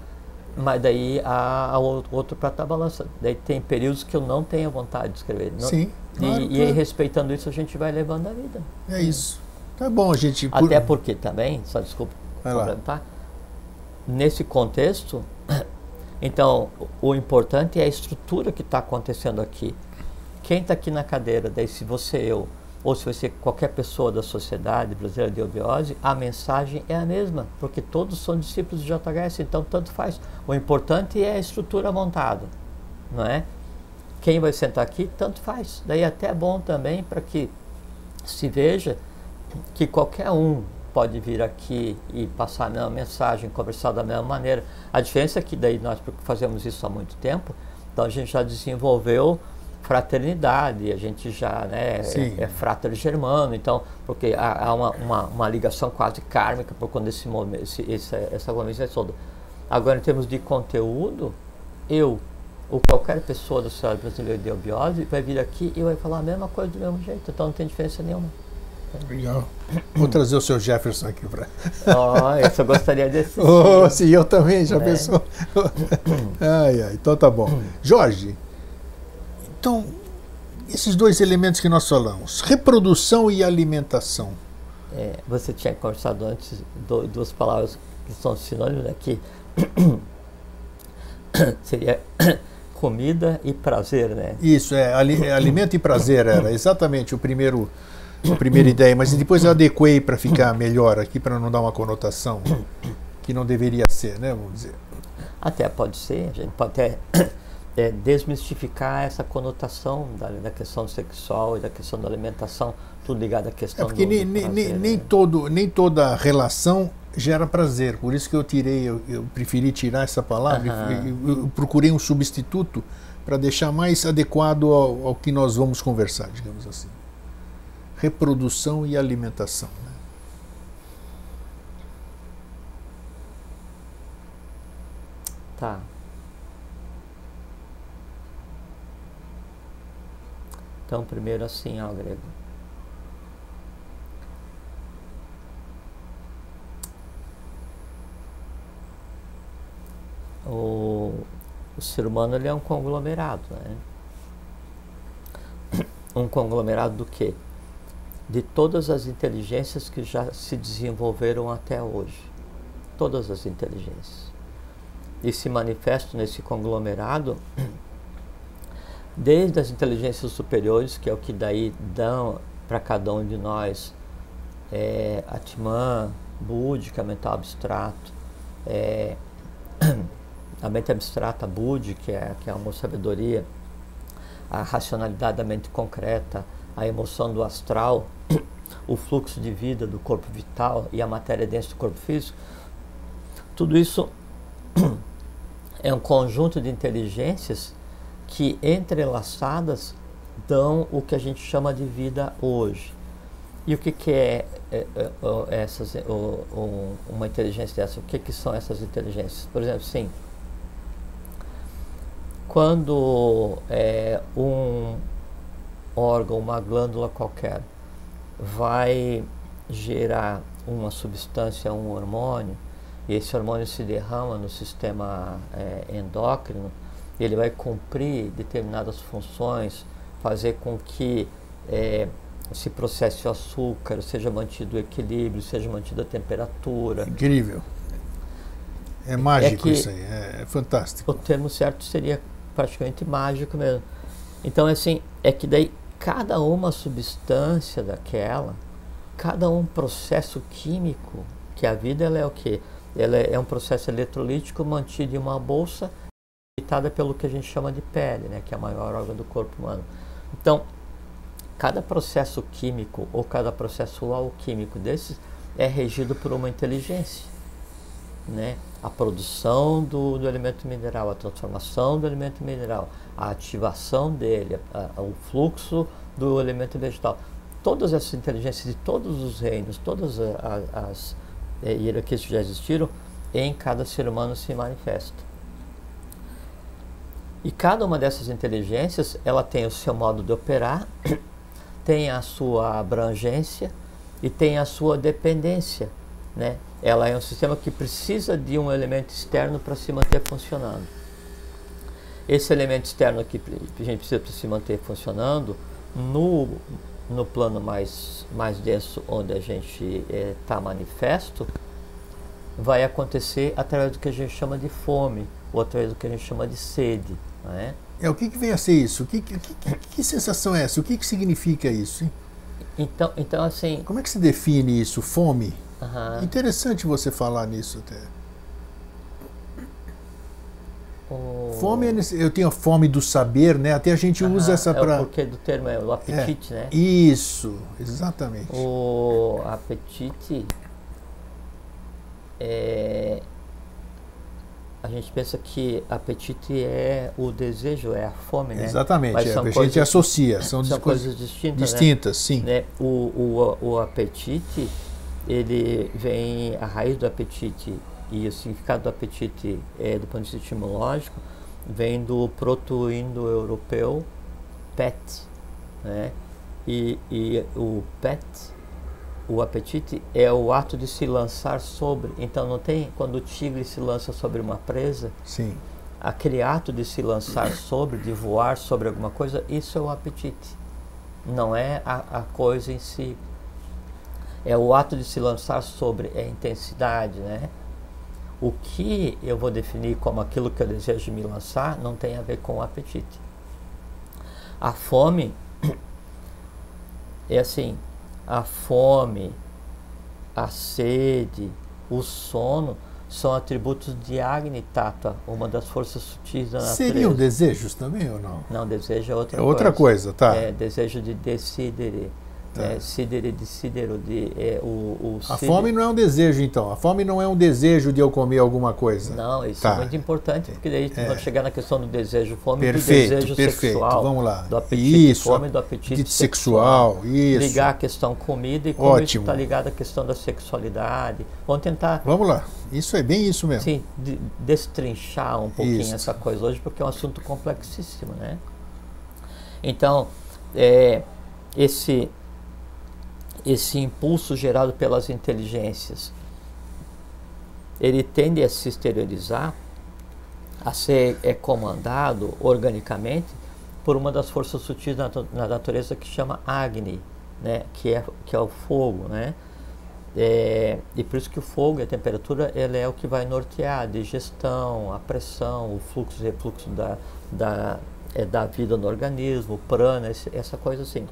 mas daí a, a outro prato da balança. Daí tem períodos que eu não tenho vontade de escrever. Não,
Sim.
Claro, e, claro. e respeitando isso a gente vai levando a vida.
É isso. Tá bom, gente.
Por... Até porque também, só desculpa complementar, nesse contexto, então o importante é a estrutura que está acontecendo aqui. Quem está aqui na cadeira, daí se você eu, ou se você qualquer pessoa da sociedade brasileira de obiose, a mensagem é a mesma, porque todos são discípulos de JHS, então tanto faz. O importante é a estrutura montada, não é? quem vai sentar aqui, tanto faz. Daí até é bom também para que se veja que qualquer um pode vir aqui e passar a mesma mensagem, conversar da mesma maneira. A diferença é que daí nós fazemos isso há muito tempo, então a gente já desenvolveu fraternidade, a gente já né, é, é frater germano, então, porque há, há uma, uma, uma, ligação quase kármica por quando esse momento, esse, essa, essa convivência toda. Agora, em termos de conteúdo, eu ou qualquer pessoa do Sociedade Brasileira de Obiose vai vir aqui e vai falar a mesma coisa do mesmo jeito, então não tem diferença nenhuma.
Legal. Vou trazer o seu Jefferson aqui para.
Oh, eu só gostaria desse.
oh, sim, eu também, já é. pensou? ai, ai, então tá bom. Jorge, então, esses dois elementos que nós falamos, reprodução e alimentação.
É, você tinha conversado antes duas palavras que são sinônimos aqui. Seria comida e prazer, né?
Isso, é, é, alimento e prazer era exatamente o primeiro, a primeira ideia, mas depois eu adequei para ficar melhor aqui, para não dar uma conotação que não deveria ser, né, vamos dizer.
Até pode ser, a gente pode até é, desmistificar essa conotação da, da, questão sexual e da questão da alimentação, tudo ligado à questão
é porque
do,
nem,
do
prazer,
nem,
né? nem, todo, nem toda relação gera prazer. Por isso que eu tirei, eu, eu preferi tirar essa palavra, uhum. eu, eu, procurei um substituto para deixar mais adequado ao, ao, que nós vamos conversar, digamos assim. Reprodução e alimentação. Né?
Tá. Então, primeiro assim, ó, grego. o, o ser humano ele é um conglomerado, né? Um conglomerado do quê? De todas as inteligências que já se desenvolveram até hoje. Todas as inteligências. E se manifestam nesse conglomerado desde as inteligências superiores, que é o que daí dão para cada um de nós é, Atman, búdica, mental abstrato, é, a mente abstrata, Budi, que é, que é uma sabedoria, a racionalidade da mente concreta, a emoção do astral, o fluxo de vida do corpo vital e a matéria dentro do corpo físico, tudo isso é um conjunto de inteligências que entrelaçadas dão o que a gente chama de vida hoje. E o que, que é, é, é, essas, uma inteligência dessa? O que, que são essas inteligências? Por exemplo, sim, quando é, um órgão, uma glândula qualquer, vai gerar uma substância, um hormônio, e esse hormônio se derrama no sistema é, endócrino, ele vai cumprir determinadas funções, fazer com que é, se processe o açúcar, seja mantido o equilíbrio, seja mantida a temperatura.
Incrível. É mágico é isso aí, é, é fantástico.
O termo certo seria praticamente mágico mesmo. Então, assim, é que daí cada uma substância daquela cada um processo químico, que a vida ela é o quê? Ela é um processo eletrolítico mantido em uma bolsa habitada pelo que a gente chama de pele, né, que é a maior órgão do corpo humano. Então, cada processo químico ou cada processo alquímico desses é regido por uma inteligência. Né? A produção do, do elemento mineral, a transformação do elemento mineral, a ativação dele, a, a, o fluxo do elemento vegetal. Todas essas inteligências de todos os reinos, todas as, as é, hierarquias que já existiram, em cada ser humano se manifesta. E cada uma dessas inteligências, ela tem o seu modo de operar, tem a sua abrangência e tem a sua dependência, né? Ela é um sistema que precisa de um elemento externo para se manter funcionando. Esse elemento externo que a gente precisa para se manter funcionando, no, no plano mais, mais denso, onde a gente está eh, é, manifesto, vai acontecer através do que a gente chama de fome, ou através do que a gente chama de sede. É?
é? o que, que vem a ser isso? Que, que, que, que sensação é essa? O que, que significa isso? Hein?
Então, então, assim.
Como é que se define isso? Fome? Uhum. Interessante você falar nisso até. O... Fome, é eu tenho a fome do saber, né? Até a gente uhum. usa essa para.
É o porquê do termo é o apetite,
é.
né?
Isso, exatamente.
O apetite é, a gente pensa que apetite é o desejo, é a fome, né?
Exatamente, Mas é, a gente associa, são,
são coisas distintas,
distintas
né?
sim.
Né? O, o, o apetite, ele vem, a raiz do apetite e o significado do apetite é, do ponto de vista etimológico, vem do proto-indo-europeu pet, né? E, e o pet o apetite é o ato de se lançar sobre. Então não tem quando o tigre se lança sobre uma presa.
Sim.
Aquele ato de se lançar sobre, de voar sobre alguma coisa, isso é o apetite. Não é a, a coisa em si. É o ato de se lançar sobre, é a intensidade, né? O que eu vou definir como aquilo que eu desejo me lançar não tem a ver com o apetite. A fome é assim, a fome, a sede, o sono são atributos de Agni Tata, uma das forças sutis da natureza.
Seriam desejos também ou não?
Não, desejo é outra
é
coisa.
outra coisa, tá.
É desejo de decidere. Tá. É, sidere de sidero, de, é, o, o
a fome não é um desejo, então. A fome não é um desejo de eu comer alguma coisa.
Não, isso é tá. é muito importante, porque daí é. vamos chegar na questão do desejo fome
perfeito,
do desejo
perfeito.
sexual.
Vamos lá.
Do apetite
isso,
fome do apetite
sexual. sexual. Isso.
Ligar a questão comida e como Ótimo. isso está ligado à questão da sexualidade. Vamos tentar.
Vamos lá. Isso é bem isso mesmo.
Sim, de, destrinchar um pouquinho isso. essa coisa hoje, porque é um assunto complexíssimo, né? Então, é, esse esse impulso gerado pelas inteligências, ele tende a se exteriorizar, a ser é, comandado organicamente por uma das forças sutis na, na natureza que chama Agni, né, que, é, que é o fogo. Né? É, e por isso que o fogo e a temperatura ele é o que vai nortear a digestão, a pressão, o fluxo e refluxo da, da, é, da vida no organismo, o prana, esse, essa coisa assim.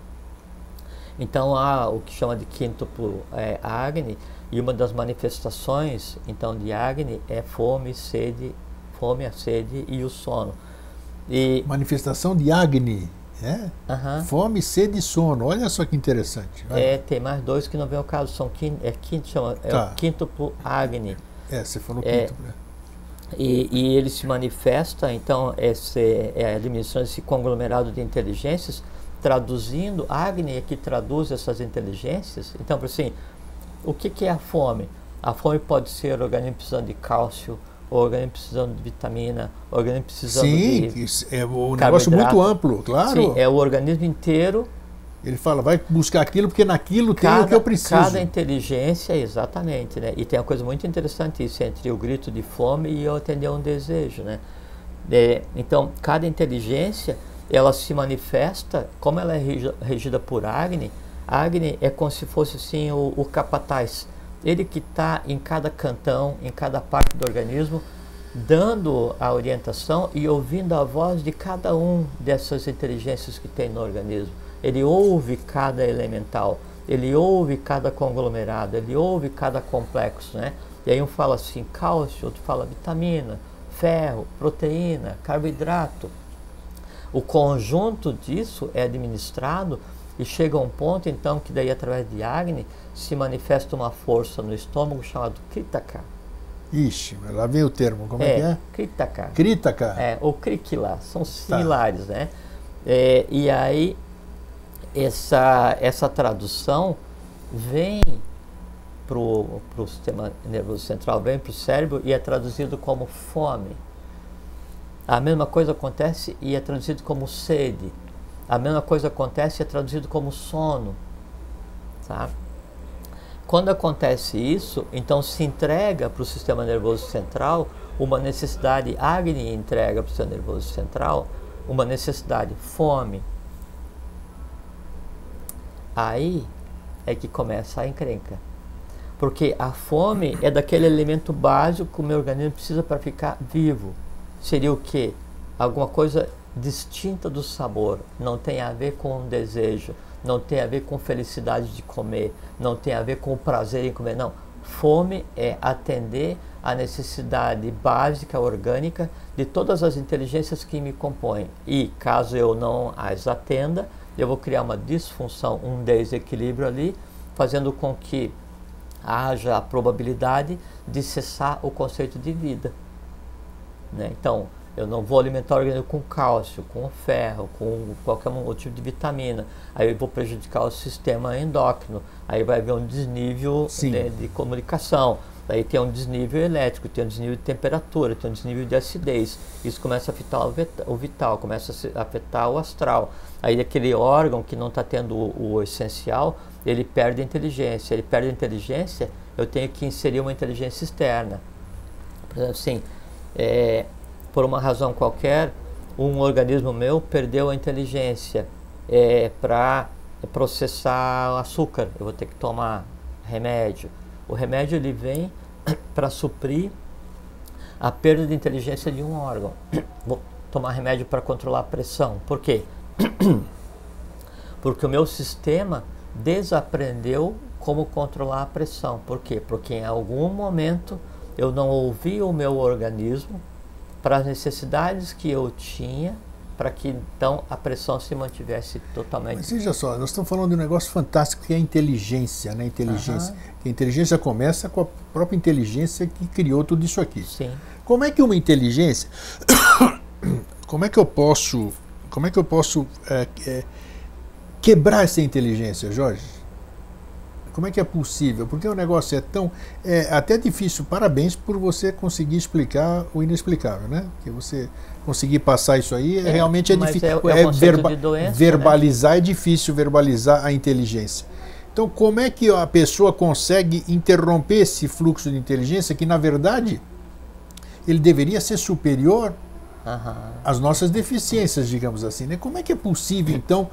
Então há o que chama de quíntuplo é, Agni, e uma das manifestações então de Agni é fome, sede, fome, a sede e o sono.
E, Manifestação de Agni, é?
Uhum.
Fome, sede e sono. Olha só que interessante.
Vai. É, tem mais dois que não vem ao caso, são quinto, é quinto, chama, é tá. o quíntuplo Agni.
É, você falou é, quíntuplo. É,
e, e, ele se manifesta, então, esse, é a administração desse conglomerado de inteligências traduzindo, Agni é que traduz essas inteligências. Então, assim, o que, que é a fome? A fome pode ser o organismo precisando de cálcio, o organismo precisando de vitamina, o organismo precisando
Sim,
de.
Sim, é um negócio muito amplo, claro. Sim,
é o organismo inteiro.
Ele fala, vai buscar aquilo porque naquilo cada, tem o que eu preciso.
Cada inteligência, exatamente, né? E tem uma coisa muito interessante isso entre o grito de fome e eu atender um desejo, né? É, então, cada inteligência ela se manifesta, como ela é regida por Agni, Agni é como se fosse assim o, o capataz. Ele que está em cada cantão, em cada parte do organismo, dando a orientação e ouvindo a voz de cada um dessas inteligências que tem no organismo. Ele ouve cada elemental. ele ouve cada conglomerado, ele ouve cada complexo, né? E aí um fala assim, cálcio, outro fala vitamina, ferro, proteína, carboidrato. O conjunto disso é administrado e chega a um ponto então que daí através de Agni se manifesta uma força no estômago chamado Kritaka.
Ixi, lá vem o termo, como é, é que é?
Kritaka.
Kritaka.
É, ou Krikila, são tá. similares, tá. né? É, e aí essa, essa tradução vem para o sistema nervoso central, vem para o cérebro e é traduzido como fome. A mesma coisa acontece e é traduzido como sede. A mesma coisa acontece e é traduzido como sono. Tá? Quando acontece isso, então se entrega para o sistema nervoso central uma necessidade, Agni entrega para o sistema nervoso central uma necessidade, fome. Aí é que começa a encrenca. Porque a fome é daquele elemento básico que o meu organismo precisa para ficar vivo. Seria o quê? Alguma coisa distinta do sabor. Não tem a ver com o desejo, não tem a ver com felicidade de comer, não tem a ver com o prazer em comer. Não. Fome é atender a necessidade básica orgânica de todas as inteligências que me compõem. E caso eu não as atenda, eu vou criar uma disfunção, um desequilíbrio ali, fazendo com que haja a probabilidade de cessar o conceito de vida. Né? Então, eu não vou alimentar o organismo com cálcio, com ferro, com qualquer outro tipo de vitamina. Aí eu vou prejudicar o sistema endócrino. Aí vai haver um desnível né, de comunicação. Daí tem um desnível elétrico, tem um desnível de temperatura, tem um desnível de acidez. Isso começa a afetar o vital, começa a afetar o astral. Aí aquele órgão que não está tendo o, o essencial, ele perde a inteligência. Ele perde a inteligência, eu tenho que inserir uma inteligência externa. Por exemplo, assim, é, por uma razão qualquer, um organismo meu perdeu a inteligência é, para processar açúcar. Eu vou ter que tomar remédio o remédio ele vem para suprir a perda de inteligência de um órgão. Vou tomar remédio para controlar a pressão. Por quê? Porque o meu sistema desaprendeu como controlar a pressão. Por quê? Porque em algum momento eu não ouvi o meu organismo para as necessidades que eu tinha para que então a pressão se mantivesse totalmente.
Mas veja só, nós estamos falando de um negócio fantástico que é a inteligência, né? Inteligência. Uhum. a inteligência começa com a própria inteligência que criou tudo isso aqui.
Sim.
Como é que uma inteligência, como é que eu posso, como é que eu posso é, é, quebrar essa inteligência, Jorge? Como é que é possível? Porque o negócio é tão. É até difícil. Parabéns por você conseguir explicar o inexplicável, né? Que você conseguir passar isso aí é, realmente é difícil.
É, é, é verba doença,
né? verbalizar né? é difícil verbalizar a inteligência. Então, como é que a pessoa consegue interromper esse fluxo de inteligência que, na verdade, ele deveria ser superior uhum. às nossas deficiências, digamos assim? Né? Como é que é possível, então,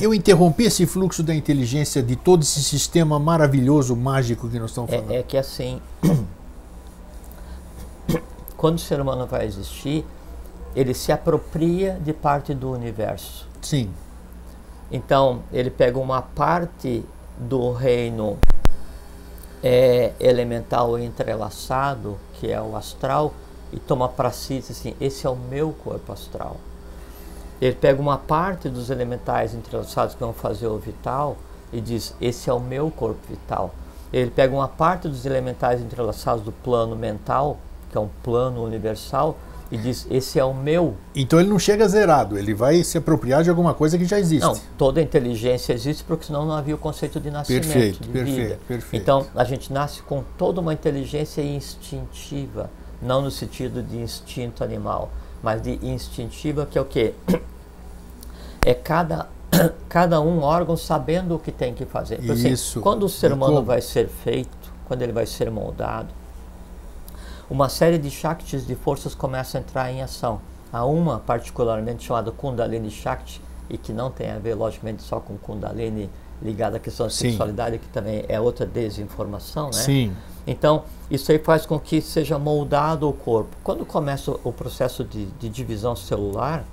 eu interrompi esse fluxo da inteligência de todo esse sistema maravilhoso, mágico que nós estamos falando.
É, é que assim, quando o ser humano vai existir, ele se apropria de parte do universo.
Sim.
Então, ele pega uma parte do reino é, elemental entrelaçado, que é o astral, e toma para si assim: esse é o meu corpo astral. Ele pega uma parte dos elementais entrelaçados que vão fazer o vital e diz: Esse é o meu corpo vital. Ele pega uma parte dos elementais entrelaçados do plano mental, que é um plano universal, e diz: Esse é o meu.
Então ele não chega zerado, ele vai se apropriar de alguma coisa que já existe.
Não, toda inteligência existe porque senão não havia o conceito de nascimento,
perfeito,
de
perfeito,
vida.
Perfeito.
Então a gente nasce com toda uma inteligência instintiva, não no sentido de instinto animal mas de instintiva, que é o quê? É cada, cada um órgão sabendo o que tem que fazer. Então, assim,
Isso.
quando o ser humano vai ser feito, quando ele vai ser moldado, uma série de Shaktis de forças começa a entrar em ação. Há uma particularmente chamada Kundalini Shakti, e que não tem a ver, logicamente, só com Kundalini ligada à questão da Sim. sexualidade, que também é outra desinformação, né?
Sim.
Então, isso aí faz com que seja moldado o corpo. Quando começa o processo de, de divisão celular,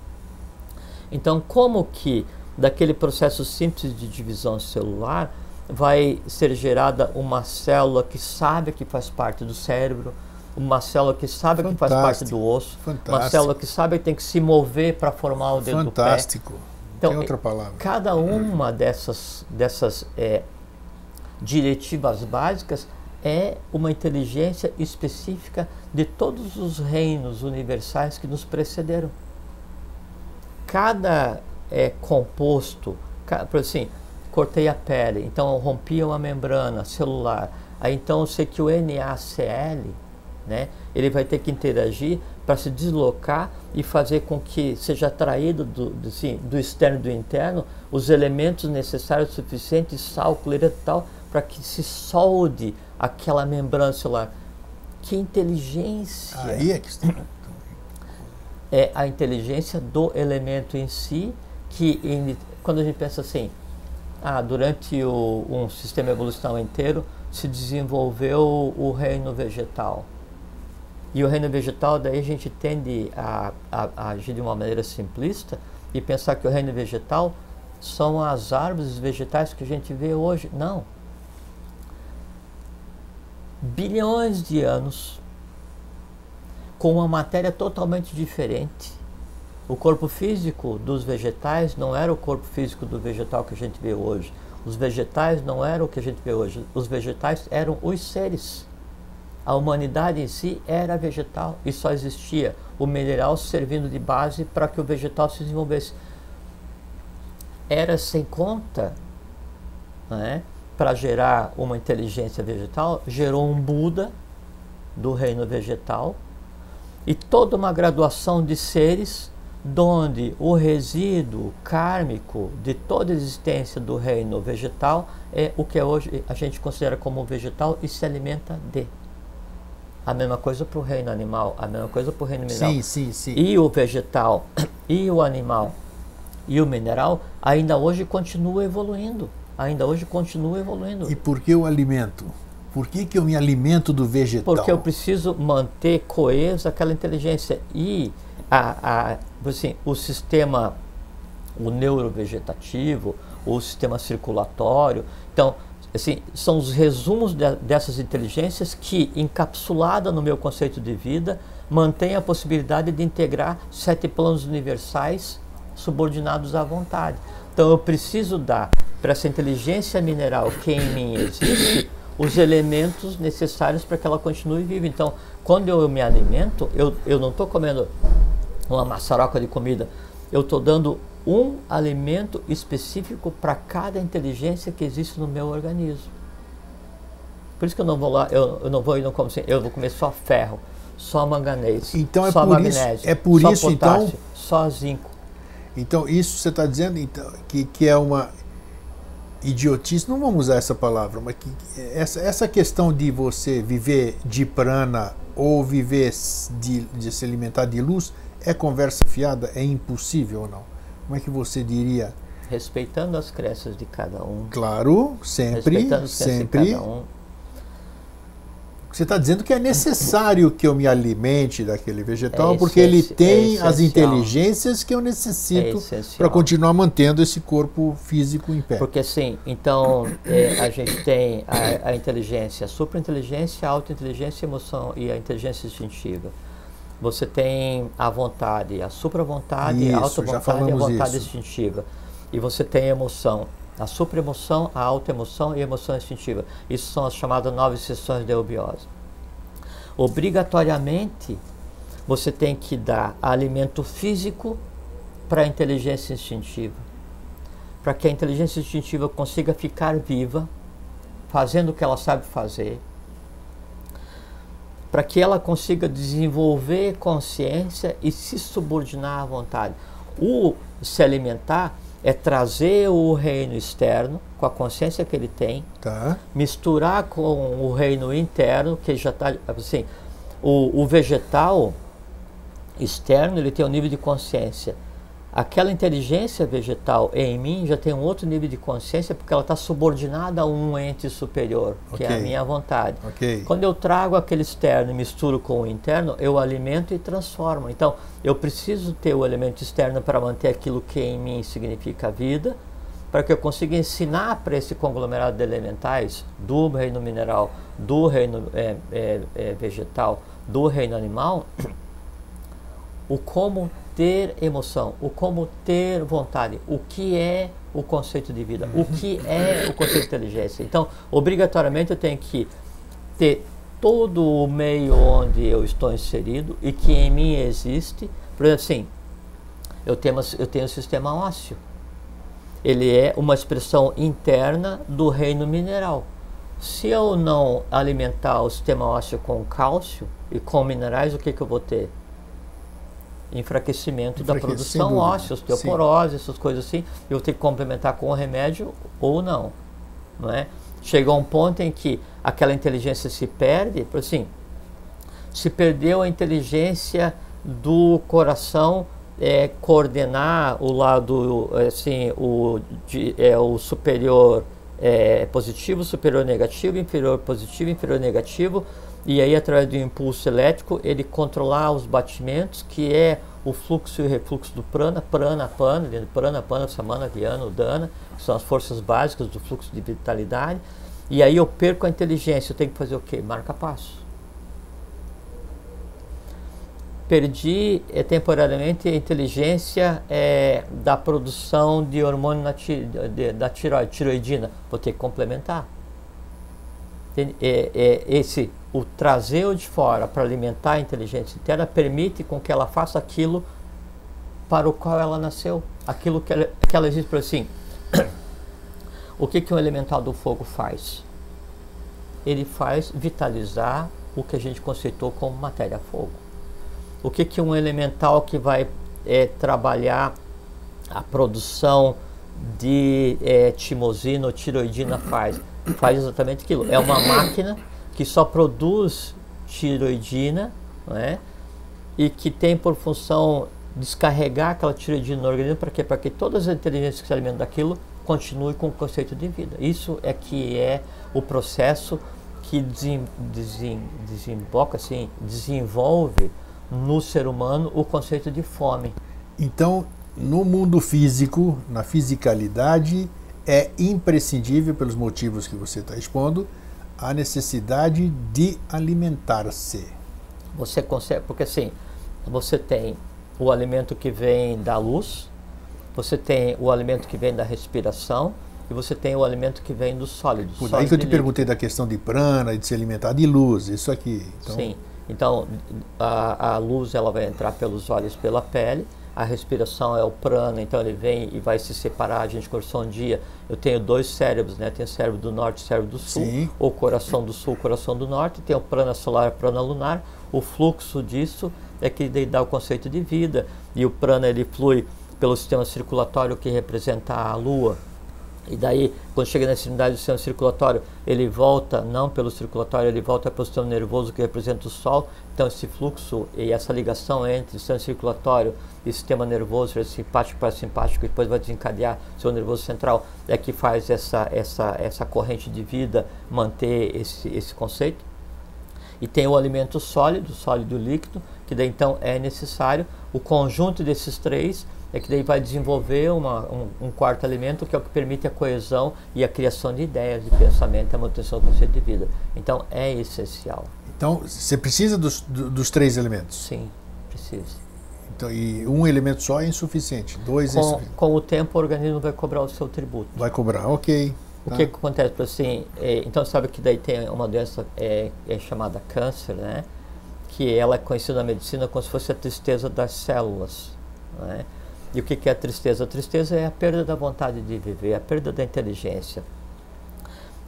então como que daquele processo simples de divisão celular, vai ser gerada uma célula que sabe que faz parte do cérebro, uma célula que sabe Fantástico. que faz parte do osso, Fantástico. uma célula que sabe que tem que se mover para formar o dedo
Fantástico.
do pé.
Então, tem outra palavra.
Cada uma dessas, dessas é, diretivas básicas é uma inteligência específica de todos os reinos universais que nos precederam. Cada é, composto, por assim, cortei a pele, então rompi uma membrana celular, aí então eu sei que o NaCl, né, ele vai ter que interagir para se deslocar e fazer com que seja atraído do, do, assim, do externo e do interno os elementos necessários suficientes, sal, cloro e tal, para que se solde aquela membrana celular. Que inteligência!
Aí é que está.
É a inteligência do elemento em si, que em, quando a gente pensa assim, ah, durante o, um sistema evolucional inteiro se desenvolveu o reino vegetal. E o reino vegetal, daí a gente tende a, a, a agir de uma maneira simplista e pensar que o reino vegetal são as árvores vegetais que a gente vê hoje. Não bilhões de anos com uma matéria totalmente diferente. O corpo físico dos vegetais não era o corpo físico do vegetal que a gente vê hoje. Os vegetais não eram o que a gente vê hoje. Os vegetais eram os seres. A humanidade em si era vegetal e só existia o mineral servindo de base para que o vegetal se desenvolvesse. Era sem conta, né? para gerar uma inteligência vegetal, gerou um Buda do reino vegetal e toda uma graduação de seres donde o resíduo kármico de toda a existência do reino vegetal é o que hoje a gente considera como vegetal e se alimenta de. A mesma coisa para o reino animal, a mesma coisa para o reino mineral.
Sim, sim, sim.
E o vegetal, e o animal, e o mineral ainda hoje continua evoluindo ainda hoje continua evoluindo.
E por que o alimento? Por que, que eu me alimento do vegetal?
Porque eu preciso manter coesa aquela inteligência. E a, a, assim, o sistema, o neurovegetativo, o sistema circulatório. Então, assim, são os resumos de, dessas inteligências que, encapsulada no meu conceito de vida, mantém a possibilidade de integrar sete planos universais subordinados à vontade. Então eu preciso dar para essa inteligência mineral que em mim existe os elementos necessários para que ela continue viva. Então, quando eu me alimento, eu, eu não estou comendo uma maçaroca de comida, eu estou dando um alimento específico para cada inteligência que existe no meu organismo. Por isso que eu não vou lá, eu, eu não vou e não como assim, eu vou comer só ferro, só manganês,
então é
só
por
magnésio,
isso, é por
só
isso
potássio,
então
só zinco.
Então isso você está dizendo então, que, que é uma idiotice, não vamos usar essa palavra, mas que, essa, essa questão de você viver de prana ou viver de, de se alimentar de luz é conversa fiada? É impossível ou não? Como é que você diria?
Respeitando as crenças de cada um.
Claro, sempre, sempre. Um, você está dizendo que é necessário que eu me alimente daquele vegetal, é porque ele tem é as inteligências que eu necessito é para continuar mantendo esse corpo físico em pé.
Porque sim, então é, a gente tem a, a inteligência, a superinteligência, a autointeligência, a emoção e a inteligência instintiva. Você tem a vontade, a supra-vontade, a auto-vontade e a vontade isso. instintiva. E você tem a emoção, a supraemoção, a autoemoção e a emoção instintiva. Isso são as chamadas nove sessões de eubiose. Obrigatoriamente, você tem que dar alimento físico para a inteligência instintiva. Para que a inteligência instintiva consiga ficar viva, fazendo o que ela sabe fazer. Para que ela consiga desenvolver consciência e se subordinar à vontade. O se alimentar é trazer o reino externo com a consciência que ele tem,
tá.
misturar com o reino interno que já está assim, o, o, vegetal externo ele tem um nível de consciência aquela inteligência vegetal em mim já tem um outro nível de consciência porque ela está subordinada a um ente superior, que
Ok.
é a minha vontade.
Ok.
Quando eu trago aquele externo e misturo com o interno, eu alimento e transformo. Então, eu preciso ter o elemento externo para manter aquilo que em mim significa vida, para que eu consiga ensinar para esse conglomerado de elementais do reino mineral, do reino é, é, é, vegetal, do reino animal, o como ter emoção, o como ter vontade, o que é o conceito de vida, o que é o conceito de inteligência. Então, obrigatoriamente eu tenho que ter todo o meio onde eu estou inserido e que em mim existe. Por exemplo, assim, eu tenho, eu tenho o sistema ósseo. Ele é uma expressão interna do reino mineral. Se eu não alimentar o sistema ósseo com cálcio e com minerais, o que, que eu vou ter? Enfraquecimento da produção óssea, osteoporose, essas coisas assim. Eu vou ter que complementar com o remédio ou não. não é? Chega a um ponto em que aquela inteligência se perde, por assim, se perdeu a inteligência do coração é, coordenar o lado assim o, de, é, o superior é, positivo, superior negativo, inferior positivo, inferior negativo e aí através do impulso elétrico ele controlar os batimentos que é o fluxo e o refluxo do prana, prana, pana, prana, pana, samana, viana, udana, que são as forças básicas do fluxo de vitalidade. E aí eu perco a inteligência, eu tenho que fazer o quê? Marca passo. Perdi eh, temporariamente a inteligência eh, da produção de hormônio na ti- de- da tiroide, tiroidina. Vou ter que complementar. É, é, esse, o trazer o de fora para alimentar a inteligência interna permite com que ela faça aquilo para o qual ela nasceu. Aquilo que ela, que ela existe por assim. o que, que um elemental do fogo faz? Ele faz vitalizar o que a gente conceitou como matéria-fogo. O que, que um elemental que vai é, trabalhar a produção de é, timosina ou tiroidina faz? Faz exatamente aquilo. É uma máquina que só produz tiroidina né, e que tem por função descarregar aquela tiroidina no organismo para quê? Para que todas as inteligências que se alimentam daquilo continuem com o conceito de vida. Isso é que é o processo que desem, desem, desemboca, assim, desenvolve no ser humano o conceito de fome.
Então, no mundo físico, na fisicalidade, é imprescindível, pelos motivos que você está expondo, a necessidade de alimentar-se.
Você consegue, porque assim, você tem o alimento que vem da luz, você tem o alimento que vem da respiração e você tem o alimento que vem dos sólidos.
Por aí que eu te perguntei da questão de prana e de se alimentar de luz, isso aqui. Então,
Sim. Então, a, a luz ela vai entrar pelos olhos, pela pele. A respiração é o prana, então ele vem e vai se separar. A gente conversou um dia. Eu tenho dois cérebros, né? Tem o cérebro do norte e o cérebro do sul.
Sim.
O coração do sul, coração do norte. Tem o prana solar e o prana lunar. O fluxo disso é que dá o conceito de vida. E o prana ele flui pelo sistema circulatório que representa a lua. E daí, quando chega na extremidade do sistema circulatório, ele volta, não pelo circulatório, ele volta para o sistema nervoso que representa o Sol. Então, esse fluxo e essa ligação entre sistema circulatório e sistema nervoso, simpático para simpático, e depois vai desencadear o seu nervoso central, é que faz essa, essa, essa corrente de vida manter esse, esse conceito. E tem o alimento sólido, sólido líquido, que daí então é necessário. O conjunto desses três é que daí vai desenvolver uma, um, um quarto alimento que é o que permite a coesão e a criação de ideias, de pensamento, a manutenção do conceito de vida. Então é essencial.
então você precisa dos, do- dos três elementos.
Sim, precisa.
Então, e um elemento só é insuficiente, dois é
Com,
insuficiente.
com o tempo o organismo vai cobrar o seu tributo.
Vai cobrar, ok.
O
tá.
que, que acontece? Assim, é, então sabe que daí tem uma doença é, é chamada câncer, né? Que ela é conhecida na medicina como se fosse a tristeza das células, né? E o que, é a tristeza? A tristeza é a perda da vontade de viver, a perda da inteligência.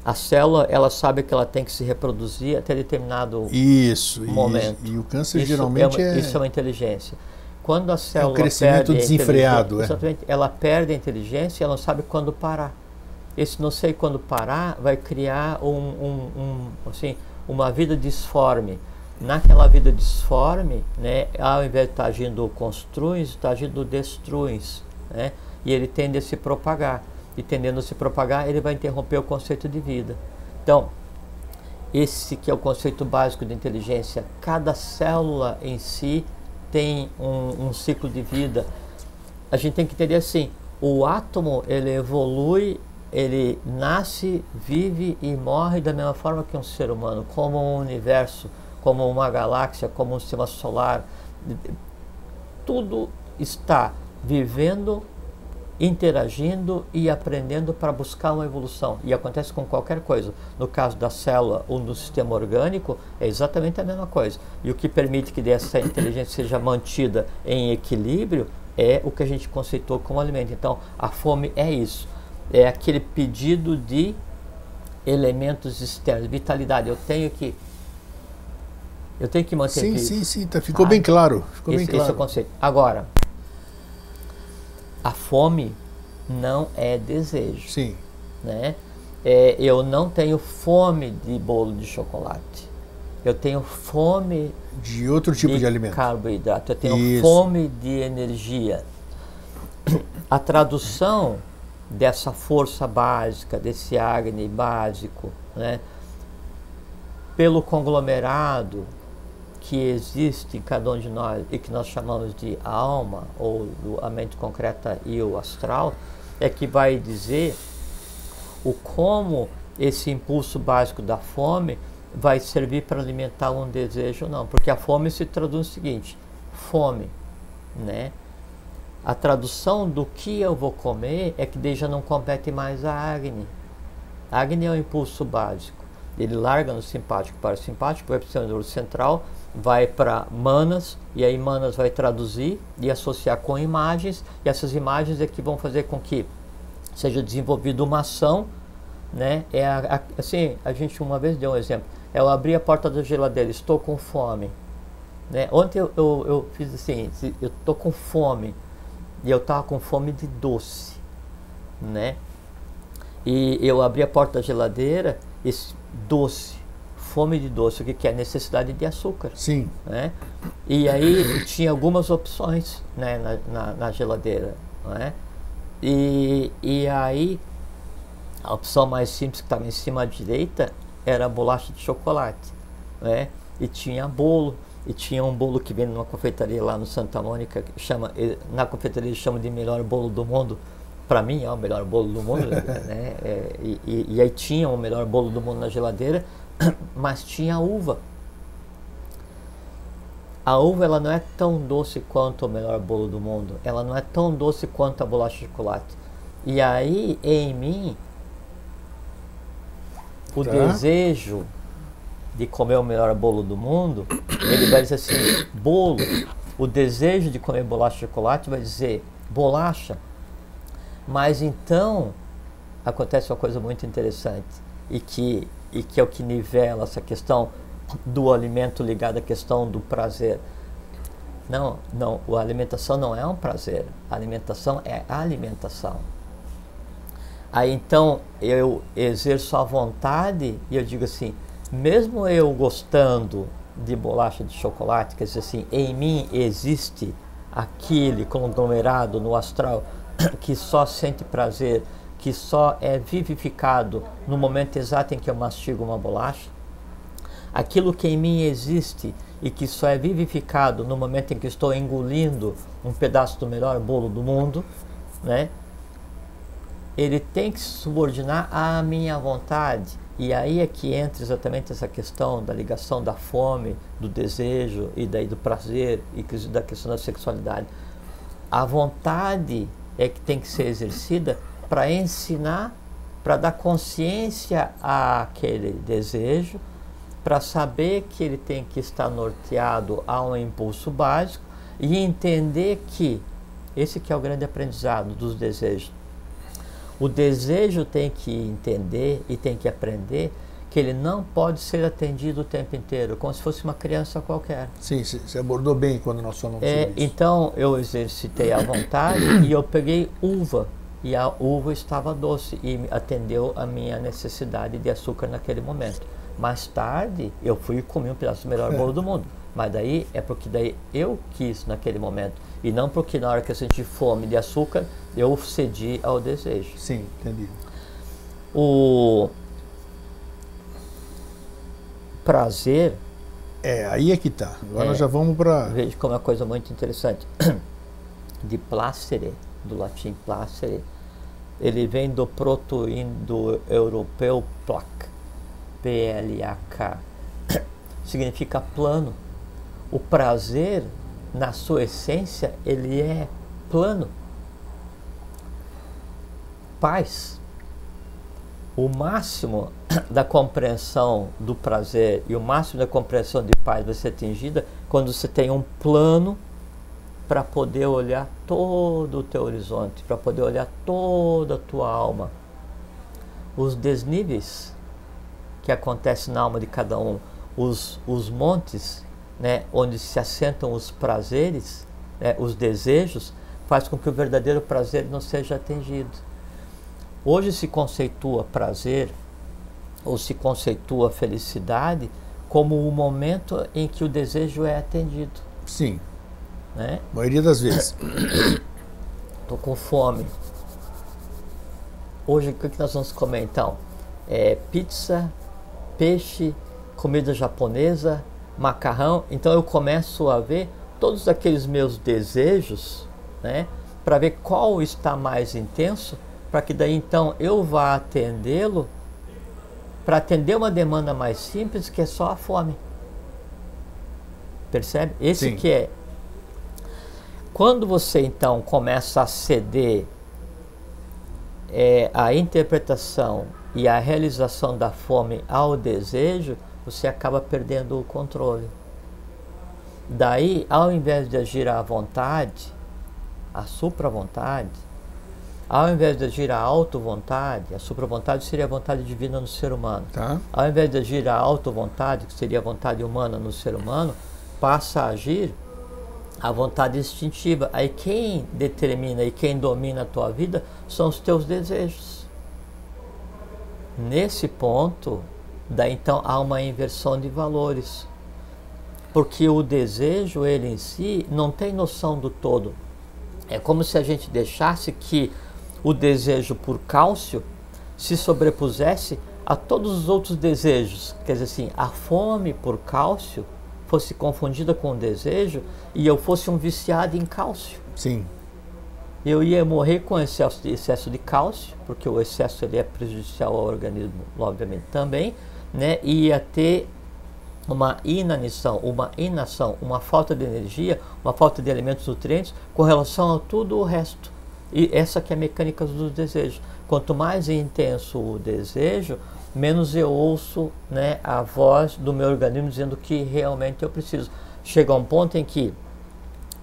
A célula, ela sabe que ela tem que se reproduzir até determinado
Isso,
momento.
E, e o câncer
isso
geralmente
é, uma,
é,
isso é uma inteligência. Quando a célula
crescimento
perde a
desenfreado,
inteligência-
é.
ela perde a inteligência, ela não sabe quando parar. Esse não sei quando parar vai criar um, um- um, assim, uma vida disforme, naquela vida disforme, né, ao invés de estar agindo construins, está agindo destruins, né, e ele tende a se propagar. E tendendo a se propagar, ele vai interromper o conceito de vida. Então, esse que é o conceito básico de inteligência. Cada célula em si tem um, um ciclo de vida. A gente tem que entender assim: o átomo ele evolui, ele nasce, vive e morre da mesma forma que um ser humano, como um universo, como uma galáxia, como um sistema solar. Tudo está vivendo interagindo e aprendendo para buscar uma evolução. E acontece com qualquer coisa. No caso da célula ou no sistema orgânico, é exatamente a mesma coisa. E o que permite que essa inteligência seja mantida em equilíbrio é o que a gente conceitou como alimento. Então, a fome é isso. É aquele pedido de elementos externos, vitalidade. Eu tenho que eu tenho que manter
Sim, sim, sim, tá, ficou ah, bem claro. Ficou
esse,
bem claro.
Esse é o conceito. Agora, a fome não é desejo.
Sim.
Né? É, eu não tenho fome de bolo de chocolate. Eu tenho fome
de outro tipo de, de alimento.
Carboidrato. Eu tenho Isso. fome de energia. A tradução dessa força básica, desse Agni básico, né, pelo conglomerado que existe em cada um de nós e que nós chamamos de alma, ou a mente concreta e o astral, é que vai dizer o como esse impulso básico da fome vai servir para alimentar um desejo ou não. Porque a fome se traduz no seguinte: fome, né? A tradução do que eu vou comer é que daí já não compete mais a Agni. Agni é o impulso básico. Ele larga no simpático para o simpático, vai para o central, vai para Manas, e aí Manas vai traduzir e associar com imagens, e essas imagens é que vão fazer com que seja desenvolvida uma ação, né? É a, a, assim, a gente uma vez deu um exemplo, eu abri a porta da geladeira, estou com fome, né? Ontem eu, eu, eu fiz assim, eu estou com fome, e eu estava com fome de doce, né? E eu abri a porta da geladeira, esse doce fome de doce, o que, é necessidade de açúcar.
Sim.
Né? E aí tinha algumas opções né, na, na, na geladeira. Né? E, e aí a opção mais simples que estava em cima à direita era a bolacha de chocolate. Né? E tinha bolo. E tinha um bolo que vem numa confeitaria lá no Santa Mônica, chama, na confeitaria eles chamam de melhor bolo do mundo. Para mim é o melhor bolo do mundo. né? É, e, e, e aí tinha o melhor bolo do mundo na geladeira mas tinha uva. A uva ela não é tão doce quanto o melhor bolo do mundo. Ela não é tão doce quanto a bolacha de chocolate. E aí, em mim, o tá. desejo de comer o melhor bolo do mundo, ele vai dizer assim, bolo. O desejo de comer bolacha de chocolate vai dizer bolacha. Mas então acontece uma coisa muito interessante e que e que é o que nivela essa questão do alimento ligado à questão do prazer. Não, não, a alimentação não é um prazer, a alimentação é alimentação. Aí então eu exerço a vontade e eu digo assim, mesmo eu gostando de bolacha de chocolate, quer dizer assim, em mim existe aquele conglomerado no astral que só sente prazer que só é vivificado no momento exato em que eu mastigo uma bolacha, aquilo que em mim existe e que só é vivificado no momento em que estou engolindo um pedaço do melhor bolo do mundo, né? Ele tem que se subordinar à minha vontade. E aí é que entra exatamente essa questão da ligação da fome, do desejo e daí do prazer e da questão da sexualidade. A vontade é que tem que ser exercida para ensinar, para dar consciência àquele desejo, para saber que ele tem que estar norteado a um impulso básico e entender que esse que é o grande aprendizado dos desejos. O desejo tem que entender e tem que aprender que ele não pode ser atendido o tempo inteiro, como se fosse uma criança qualquer.
Sim, você abordou bem quando nós falamos
é. Então eu exercitei a vontade e eu peguei uva e a uva estava doce e atendeu a minha necessidade de açúcar naquele momento. Mais tarde, eu fui e comi um pedaço do melhor bolo do mundo. Mas daí é porque daí eu quis naquele momento. E não porque na hora que eu senti fome de açúcar, eu cedi ao desejo.
Sim, entendi.
O prazer.
É, aí é que tá. Agora
É.
já vamos para.
Veja como é uma coisa muito interessante. De placere, do latim placere, ele vem do proto-indo-europeu plac, P-L-A-K. Significa plano. O prazer, na sua essência, ele é plano. Paz. O máximo da compreensão do prazer e o máximo da compreensão de paz vai ser atingida quando você tem um plano para poder olhar todo o teu horizonte, para poder olhar toda a tua alma. Os desníveis que acontecem na alma de cada um, os, os montes, né, onde se assentam os prazeres, né, os desejos, faz com que o verdadeiro prazer não seja atingido. Hoje se conceitua prazer ou se conceitua felicidade como o momento em que o desejo é atendido,
Sim,
né?
a maioria das vezes.
Tô com fome. Hoje o que que nós vamos comer então? É pizza, peixe, comida japonesa, macarrão. Então eu começo a ver todos aqueles meus desejos, né? Para ver qual está mais intenso, para que daí então eu vá atendê-lo, para atender uma demanda mais simples que é só a fome. Percebe? Esse
Sim.
que é quando você então começa a ceder é, a interpretação e a realização da fome ao desejo, você acaba perdendo o controle. Daí, ao invés de agir à vontade, a supra-vontade, ao invés de agir à auto-vontade, a supra-vontade seria a vontade divina no ser humano.
Tá?
Ao invés de agir à auto-vontade, que seria a vontade humana no ser humano, passa a agir a vontade instintiva. Aí quem determina e quem domina a tua vida são os teus desejos. Nesse ponto, daí então há uma inversão de valores. Porque o desejo, ele em si, não tem noção do todo. É como se a gente deixasse que o desejo por cálcio se sobrepusesse a todos os outros desejos. Quer dizer assim, a fome por cálcio fosse confundida com o desejo e eu fosse um viciado em cálcio.
Sim.
Eu ia morrer com excesso de, excesso de cálcio, porque o excesso ele é prejudicial ao organismo, obviamente também, né? E ia ter uma inanição, uma inação, uma falta de energia, uma falta de alimentos nutrientes com relação a tudo o resto. E essa que é a mecânica dos desejos. Quanto mais intenso o desejo, menos eu ouço né, a voz do meu organismo dizendo que realmente eu preciso. Chega um ponto em que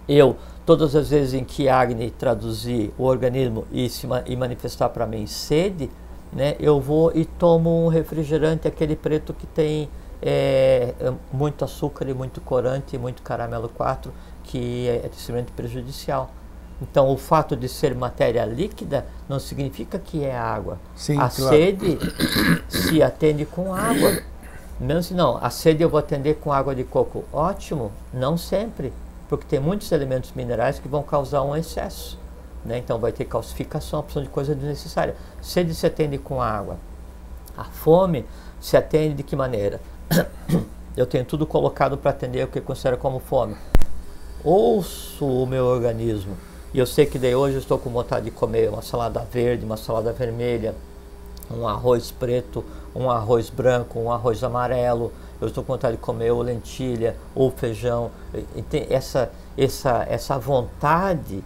eu, todas as vezes em que Agni traduzir o organismo e, se, e manifestar para mim sede, né, eu vou e tomo um refrigerante, aquele preto que tem é, é, muito açúcar e muito corante e muito caramelo 4, que é extremamente prejudicial. Então, o fato de ser matéria líquida não significa que é água.
Sim,
a
claro.
sede se atende com água. Mesmo se não, a sede eu vou atender com água de coco. Ótimo, não sempre, porque tem muitos elementos minerais que vão causar um excesso. Né? Então vai ter calcificação, opção de coisa desnecessária. Sede se atende com água. A fome se atende de que maneira? Eu tenho tudo colocado para atender o que eu considero como fome. Ouço o meu organismo. E eu sei que daí hoje eu estou com vontade de comer uma salada verde, uma salada vermelha, um arroz preto, um arroz branco, um arroz amarelo. Eu estou com vontade de comer ou lentilha ou feijão. Essa, essa, essa vontade,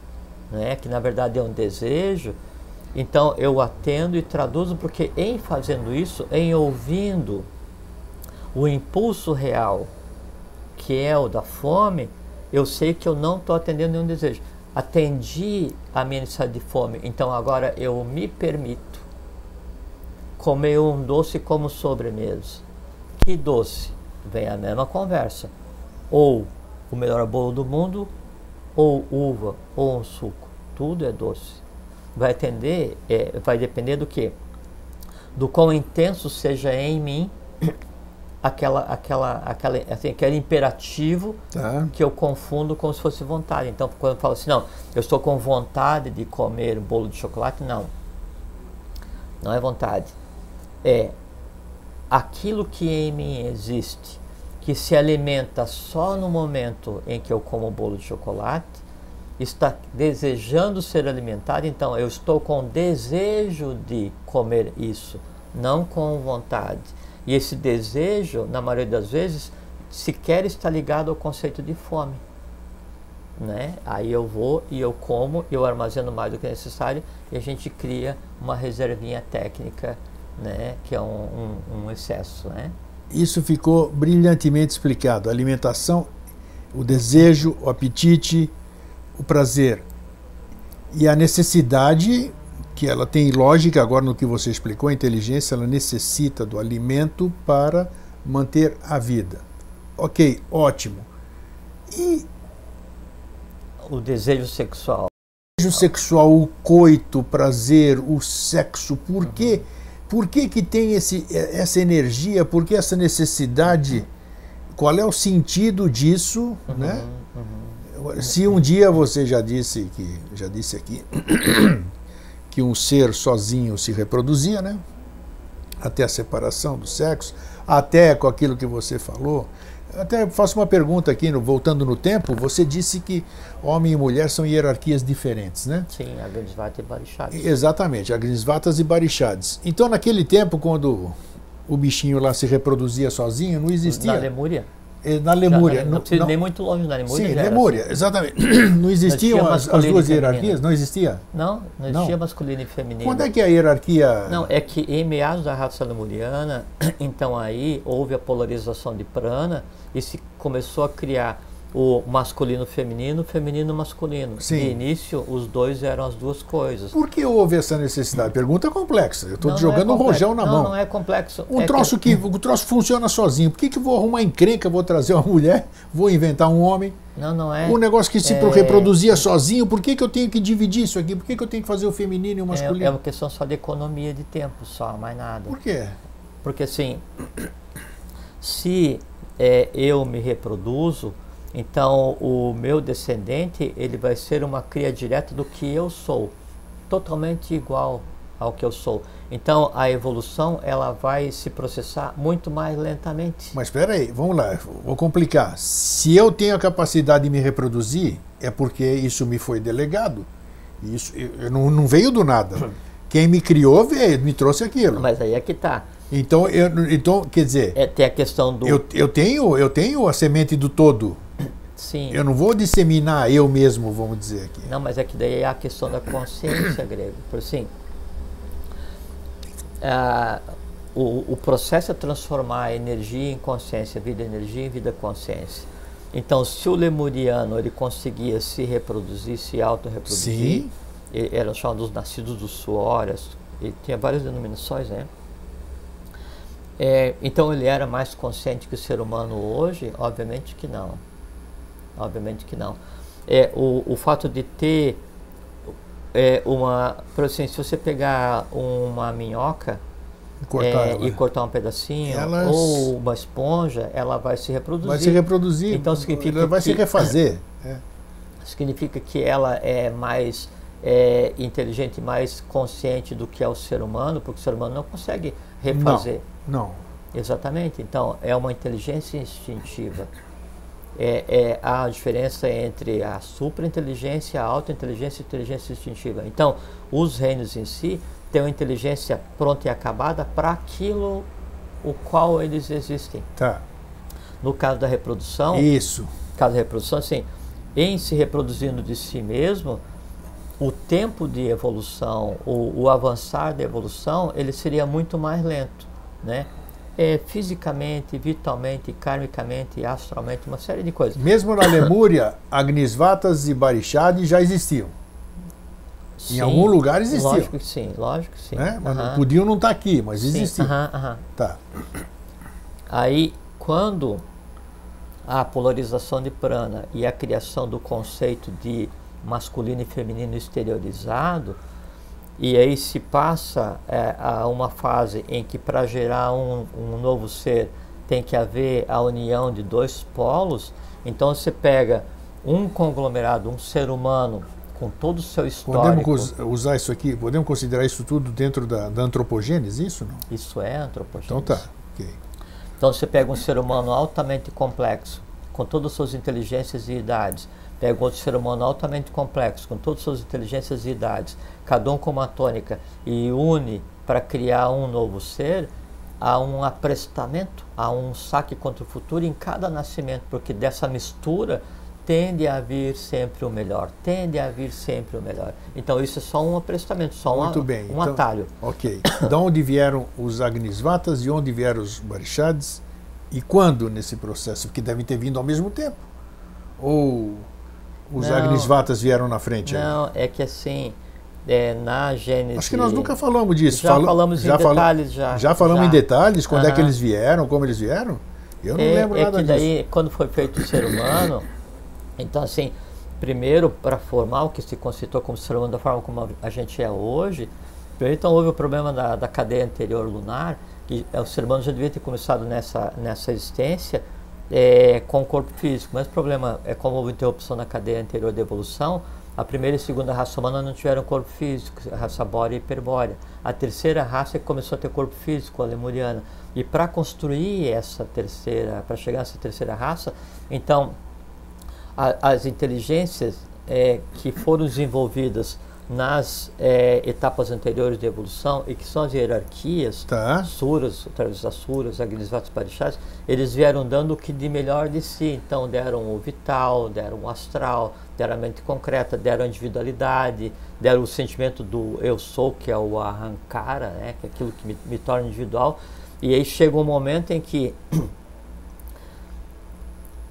né, que na verdade é um desejo, então eu atendo e traduzo, porque em fazendo isso, em ouvindo o impulso real, que é o da fome, eu sei que eu não estou atendendo nenhum desejo. Atendi a minha necessidade de fome, então agora eu me permito comer um doce como sobremesa. Que doce? Vem a mesma conversa. Ou o melhor bolo do mundo, ou uva, ou um suco. Tudo é doce. Vai atender, é, vai depender do que? Do quão intenso seja em mim aquela, aquela, aquela, assim, aquele imperativo
Tá.
que eu confundo como se fosse vontade. Então, quando eu falo assim, não, eu estou com vontade de comer bolo de chocolate, não. Não é vontade. É aquilo que em mim existe, que se alimenta só no momento em que eu como o bolo de chocolate, está desejando ser alimentado, então eu estou com desejo de comer isso, não com vontade. E esse desejo, na maioria das vezes, sequer está ligado ao conceito de fome. Né? Aí eu vou e eu como, eu armazeno mais do que necessário e a gente cria uma reservinha técnica, né? que é um, um, um excesso. Né?
Isso ficou brilhantemente explicado. A alimentação, o desejo, o apetite, o prazer e a necessidade que ela tem lógica agora no que você explicou, a inteligência ela necessita do alimento para manter a vida. Ok, ótimo. E
O desejo sexual.
o desejo sexual, o coito, o prazer, o sexo, por que, por que, que tem esse, essa energia, por que essa necessidade? Qual é o sentido disso, né? Se um dia você já disse que já disse aqui que um ser sozinho se reproduzia, né? Até a separação do sexo, até com aquilo que você falou. Até faço uma pergunta aqui, no- voltando no tempo, você disse que homem e mulher são hierarquias diferentes, né?
Sim, a Gandhvata e Barishad.
Exatamente, Agnisvatas e Barishades. Então, naquele tempo, quando o bichinho lá se reproduzia sozinho, não existia.
Na Lemúria.
Eh, Na Lemúria.
Já, não, não precisa ir nem muito longe na Lemúria.
Sim, Lemúria,
assim.
exatamente. Não existiam
tinha
as, as duas hierarquias? Não existia?
Não, não
Não.
existia masculino e feminino.
Quando é que a hierarquia.
Não, é que em meados da raça lemuriana, então aí houve a polarização de prana e se começou a criar o masculino feminino, feminino masculino.
Sim.
De início, os dois eram as duas coisas.
Por que houve essa necessidade? Pergunta complexa. Eu estou
Não, não é
jogando um rojão na
não,
mão.
Não, é complexo.
Um
É
troço que, o troço funciona sozinho. Por que, que eu vou arrumar encrenca, vou trazer uma mulher, vou inventar um homem?
Não, não é.
Um negócio que se
é-
reproduzia sozinho, por que, que eu tenho que dividir isso aqui? Por que, que eu tenho que fazer o feminino e o
É,
masculino?
é uma questão só de economia de tempo, só, mais nada.
Por quê?
Porque assim, se é, eu me reproduzo, então o meu descendente ele vai ser uma cria direta do que eu sou, totalmente igual ao que eu sou. Então a evolução ela vai se processar muito mais lentamente.
Mas espera aí, vamos lá, vou complicar. Se eu tenho a capacidade de me reproduzir, é porque isso me foi delegado. Isso eu, eu não, não veio do nada. Quem me criou veio, me trouxe aquilo.
Mas aí é que tá.
Então, eu, então quer dizer,
É, tem a questão do
eu, eu, tenho, eu tenho a semente do todo.
sim.
Eu não vou disseminar eu mesmo, vamos dizer aqui.
Não, mas é que daí é a questão da consciência grega. Por assim, ah, o, o processo é transformar a energia em consciência, vida energia em vida consciência. Então, se o lemuriano ele conseguia se reproduzir, se autorreproduzir,
Sim.
e- eram chamados nascidos do suor, as- e tinha várias denominações, né? É, então ele era mais consciente que o ser humano hoje? Obviamente que não. Obviamente que não. É, o, o fato de ter é, uma. Por assim, se você pegar uma minhoca
Cortar
é, e cortar um pedacinho,
Elas-
ou uma esponja, ela vai se reproduzir.
Vai se reproduzir.
Então significa
ela vai se
que-
refazer. É.
significa que ela é mais é, inteligente, mais consciente do que é o ser humano, porque o ser humano não consegue refazer.
Não.
Exatamente. Então, é uma inteligência instintiva. É, é a diferença entre a superinteligência, a autointeligência e a inteligência instintiva. Então, os reinos em si têm uma inteligência pronta e acabada para aquilo o qual eles existem.
Tá.
No caso da reprodução,
Isso.
caso da reprodução, assim, em se reproduzindo de si mesmo, o tempo de evolução, o, o avançar da evolução, ele seria muito mais lento, né? É, fisicamente, vitalmente, karmicamente, astralmente, uma série de coisas.
Mesmo na Lemúria, Agnisvatas e Barishad já existiam. Em
Sim,
algum lugar existiam.
Lógico que sim, lógico que sim.
Né? Mas não podiam não estar aqui, mas existiam. Tá.
Aí, quando a polarização de prana e a criação do conceito de masculino e feminino exteriorizado, e aí se passa é, a uma fase em que para gerar um, um novo ser tem que haver a união de dois polos. Então você pega um conglomerado, um ser humano com todo o seu histórico.
Podemos usar isso aqui, podemos considerar isso tudo dentro da, da antropogênese, isso não?
Isso é antropogênese.
Então tá, ok.
Então você pega um ser humano altamente complexo, com todas as suas inteligências e idades, pega outro ser humano altamente complexo, com todas as suas inteligências e idades, cada um com uma tônica, e une para criar um novo ser, há um aprestamento, há um saque contra o futuro em cada nascimento, porque dessa mistura tende a vir sempre o melhor, tende a vir sempre o melhor. Então isso é só um aprestamento, só
Muito
um,
bem.
um
então,
atalho.
Ok. De onde vieram os Agnisvatas e onde vieram os Barishads? E quando nesse processo? Porque devem ter vindo ao mesmo tempo. Ou os
Não.
Agnisvatas vieram na frente? aí?
Não, é que assim, é, na Gênesis...
Acho que nós nunca falamos disso.
Já
Fala-
falamos
já
em
fala-
detalhes já.
Já falamos em detalhes quando é que eles vieram, como eles vieram? Eu não
é,
lembro
é
nada
que
disso.
daí, quando foi feito o ser humano, então assim, primeiro para formar o que se constituiu como ser humano da forma como a gente é hoje, então houve o problema da, da cadeia anterior lunar, que é, o ser humano já devia ter começado nessa, nessa existência é, com o corpo físico, mas o problema é como houve interrupção na cadeia anterior da evolução, a primeira e segunda raça humana não tiveram corpo físico, a raça bórea e hiperbórea. A terceira raça é começou a ter corpo físico, a lemuriana. E para construir essa terceira, para chegar nessa terceira raça, então a- as inteligências é, que foram desenvolvidas nas é, etapas anteriores da evolução e que são as hierarquias,
Tá.
suras, através das suras, agnisvatas parixás, eles vieram dando o que de melhor de si. Então deram o vital, deram o astral, deram a mente concreta, deram a individualidade, deram o sentimento do eu sou, que é o arrancara, né, que é aquilo que me, me torna individual. E aí chega um momento em que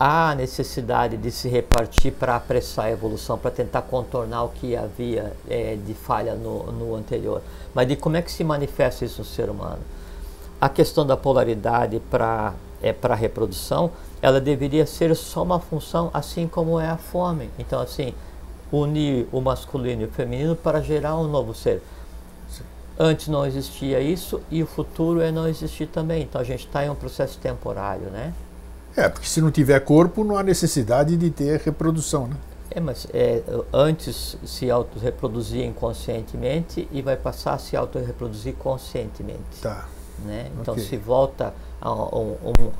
há necessidade de se repartir para apressar a evolução, para tentar contornar o que havia eh, de falha no, no anterior. Mas de como é que se manifesta isso no ser humano? A questão da polaridade para é, para reprodução, ela deveria ser só uma função, assim como é a fome. Então, assim, unir o masculino e o feminino para gerar um novo ser. Antes não existia isso e o futuro é não existir também. Então a gente está em um processo temporário, né?
É, porque se não tiver corpo, não há necessidade de ter reprodução, né?
É, mas é, antes se autorreproduzia inconscientemente e vai passar a se autorreproduzir conscientemente.
Tá.
Né? Então
Ok.
se volta a um, um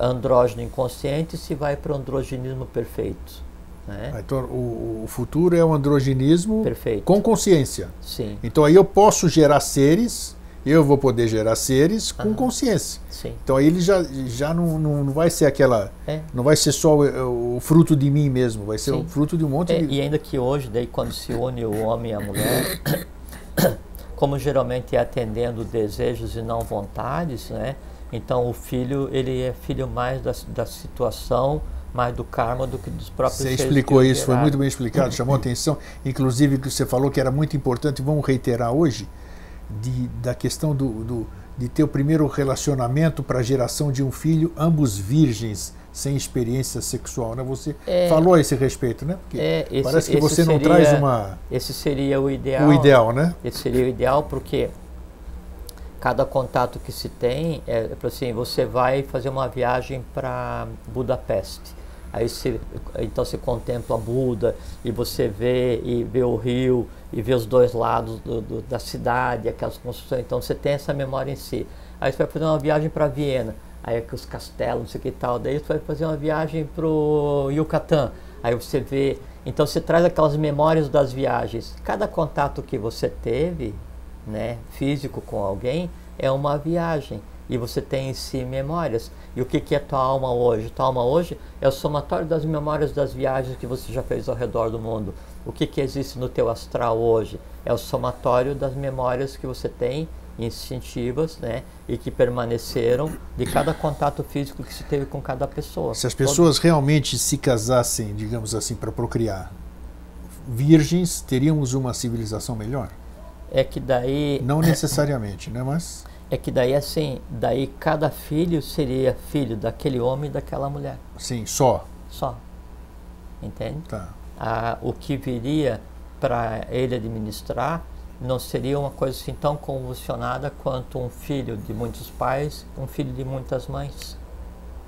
andrógeno inconsciente se vai para o androgenismo perfeito. Né?
Ah, Então, o, o futuro é o androgenismo
Perfeito.
com consciência.
Sim,
Então, aí eu posso gerar seres, eu vou poder gerar seres com consciência.
sim.
Então, aí ele já, já não, não, não vai ser aquela.
É.
Não vai ser só o, o fruto de mim mesmo, vai ser
Sim.
o fruto de um monte
É,
de.
e ainda que hoje, daí quando se une o homem e a mulher, como geralmente é atendendo desejos e não vontades, né? Então o filho, ele é filho mais da, da situação, mais do karma do que dos próprios
Você explicou isso, foi muito bem explicado, chamou a atenção. Inclusive, que você falou que era muito importante, vamos reiterar hoje, de, da questão do, do- de ter o primeiro relacionamento para a geração de um filho, ambos virgens, sem experiência sexual. Né? Você
É.
falou a esse respeito, né? Porque
É, esse-
parece que você não
seria-
traz uma,
Esse seria o ideal.
o ideal, né?
Esse seria o ideal porque cada contato que se tem é para assim, você vai fazer uma viagem para Budapeste. Aí você, então você contempla Buda e você vê e vê o rio e vê os dois lados do- do- da cidade, aquelas construções. Então você tem essa memória em si. Aí você vai fazer uma viagem para Viena, aí aqui os castelos, não sei o que tal. Daí você vai fazer uma viagem para o Yucatán. Aí você vê. Então você traz aquelas memórias das viagens. Cada contato que você teve, né, físico com alguém, é uma viagem. E você tem em si memórias. E o que, que é tua alma hoje? Tua alma hoje é o somatório das memórias das viagens que você já fez ao redor do mundo. O que, que existe no teu astral hoje? É o somatório das memórias que você tem instintivas, né? E que permaneceram de cada contato físico que se teve com cada pessoa.
Se as
Todo-
pessoas realmente se casassem, digamos assim, para procriar, virgens, teríamos uma civilização melhor?
É que daí
Não necessariamente, né? Mas
É que daí assim, daí cada filho seria filho daquele homem e daquela mulher,
sim, só.
só. Entende?
Tá.
Ah, o que viria para ele administrar não seria uma coisa assim tão convulsionada quanto um filho de muitos pais, um filho de muitas mães.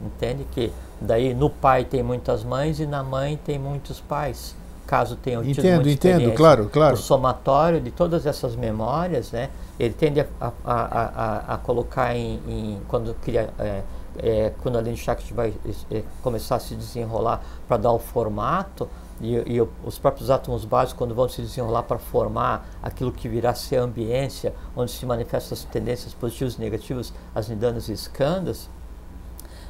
Entende que daí no pai tem muitas mães e na mãe tem muitos pais. Caso tenham tido
entendo, entendo, claro, claro. O
somatório de todas essas memórias, né? Ele tende a, a, a, a colocar em, em, quando cria é, é, quando a linha Shakti vai é, começar a se desenrolar para dar o formato, e, e, os próprios átomos básicos, quando vão se desenrolar para formar aquilo que virá ser a ambiência, onde se manifestam as tendências positivas e negativas, as nidanas e escandas,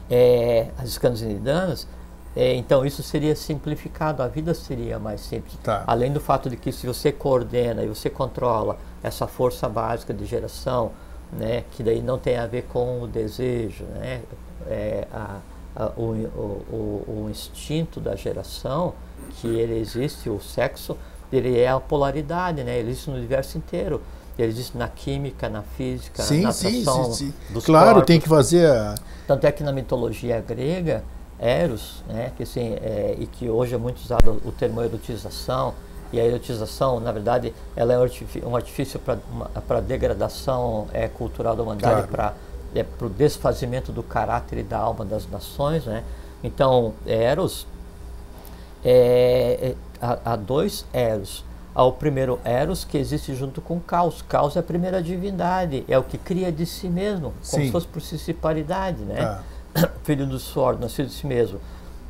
é, as escandas e nidanas, é, então isso seria simplificado, a vida seria mais simples. Tá. Além do fato de que se você coordena e você controla essa força básica de geração, né, que daí não tem a ver com o desejo, né, é, a, a, o, o, o, o instinto da geração, que ele existe, o sexo, ele é a polaridade, né? Ele existe no universo inteiro. Ele existe na química, na física,
sim,
na atração
sim, sim, sim. Claro, corpos. tem que fazer a...
Tanto é que na mitologia grega, Eros, né, que assim, é, e que hoje é muito usado o termo erotização, e a erotização, na verdade, ela é um artifício para degradação é, cultural da humanidade, claro. para é, o desfazimento do caráter e da alma das nações, né? Então, Eros é, é, há, há, dois Eros. Há o primeiro Eros que existe junto com Caos. Caos é a primeira divindade, é o que cria de si mesmo, como Sim. se fosse por si paridade, né? Ah. Filho do suor, nascido de si mesmo.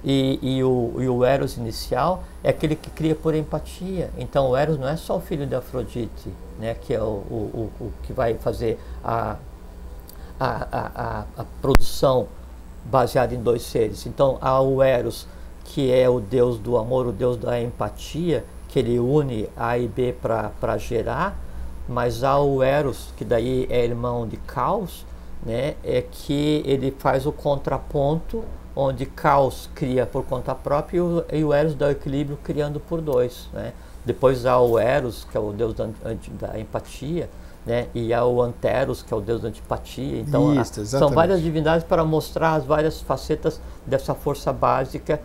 E, e, o, e o Eros inicial é aquele que cria por empatia. Então o Eros não é só o filho de Afrodite, né, que é o, o, o, o que vai fazer a, a, a, a, produção baseada em dois seres. Então há o Eros que é o Deus do amor, o Deus da empatia, que ele une A e B para gerar, mas há o Eros, que daí é irmão de Caos, né, é que ele faz o contraponto, onde Caos cria por conta própria e o, e o Eros dá o equilíbrio criando por dois. Né. Depois há o Eros, que é o deus da, da empatia, né? e há o Anteros, que é o deus da antipatia. Então, Isso, são várias divindades para mostrar as várias facetas dessa força básica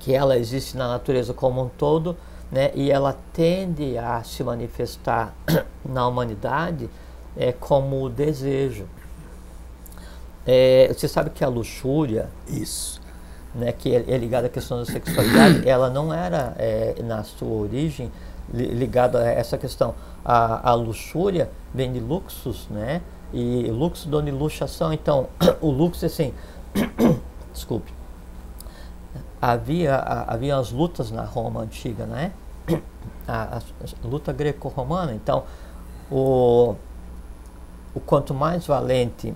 que ela existe na natureza como um todo, né, e ela tende a se manifestar na humanidade é, como o desejo. É, você sabe que a luxúria,
isso,
né, que é, é ligada à questão da sexualidade, ela não era é, na sua origem ligada a essa questão. A, a luxúria vem de luxus, né? E luxo dona luxação. Então, o luxo assim, desculpe, havia, havia as lutas na Roma antiga, né? A, a, a luta greco-romana. Então, o, o quanto mais valente,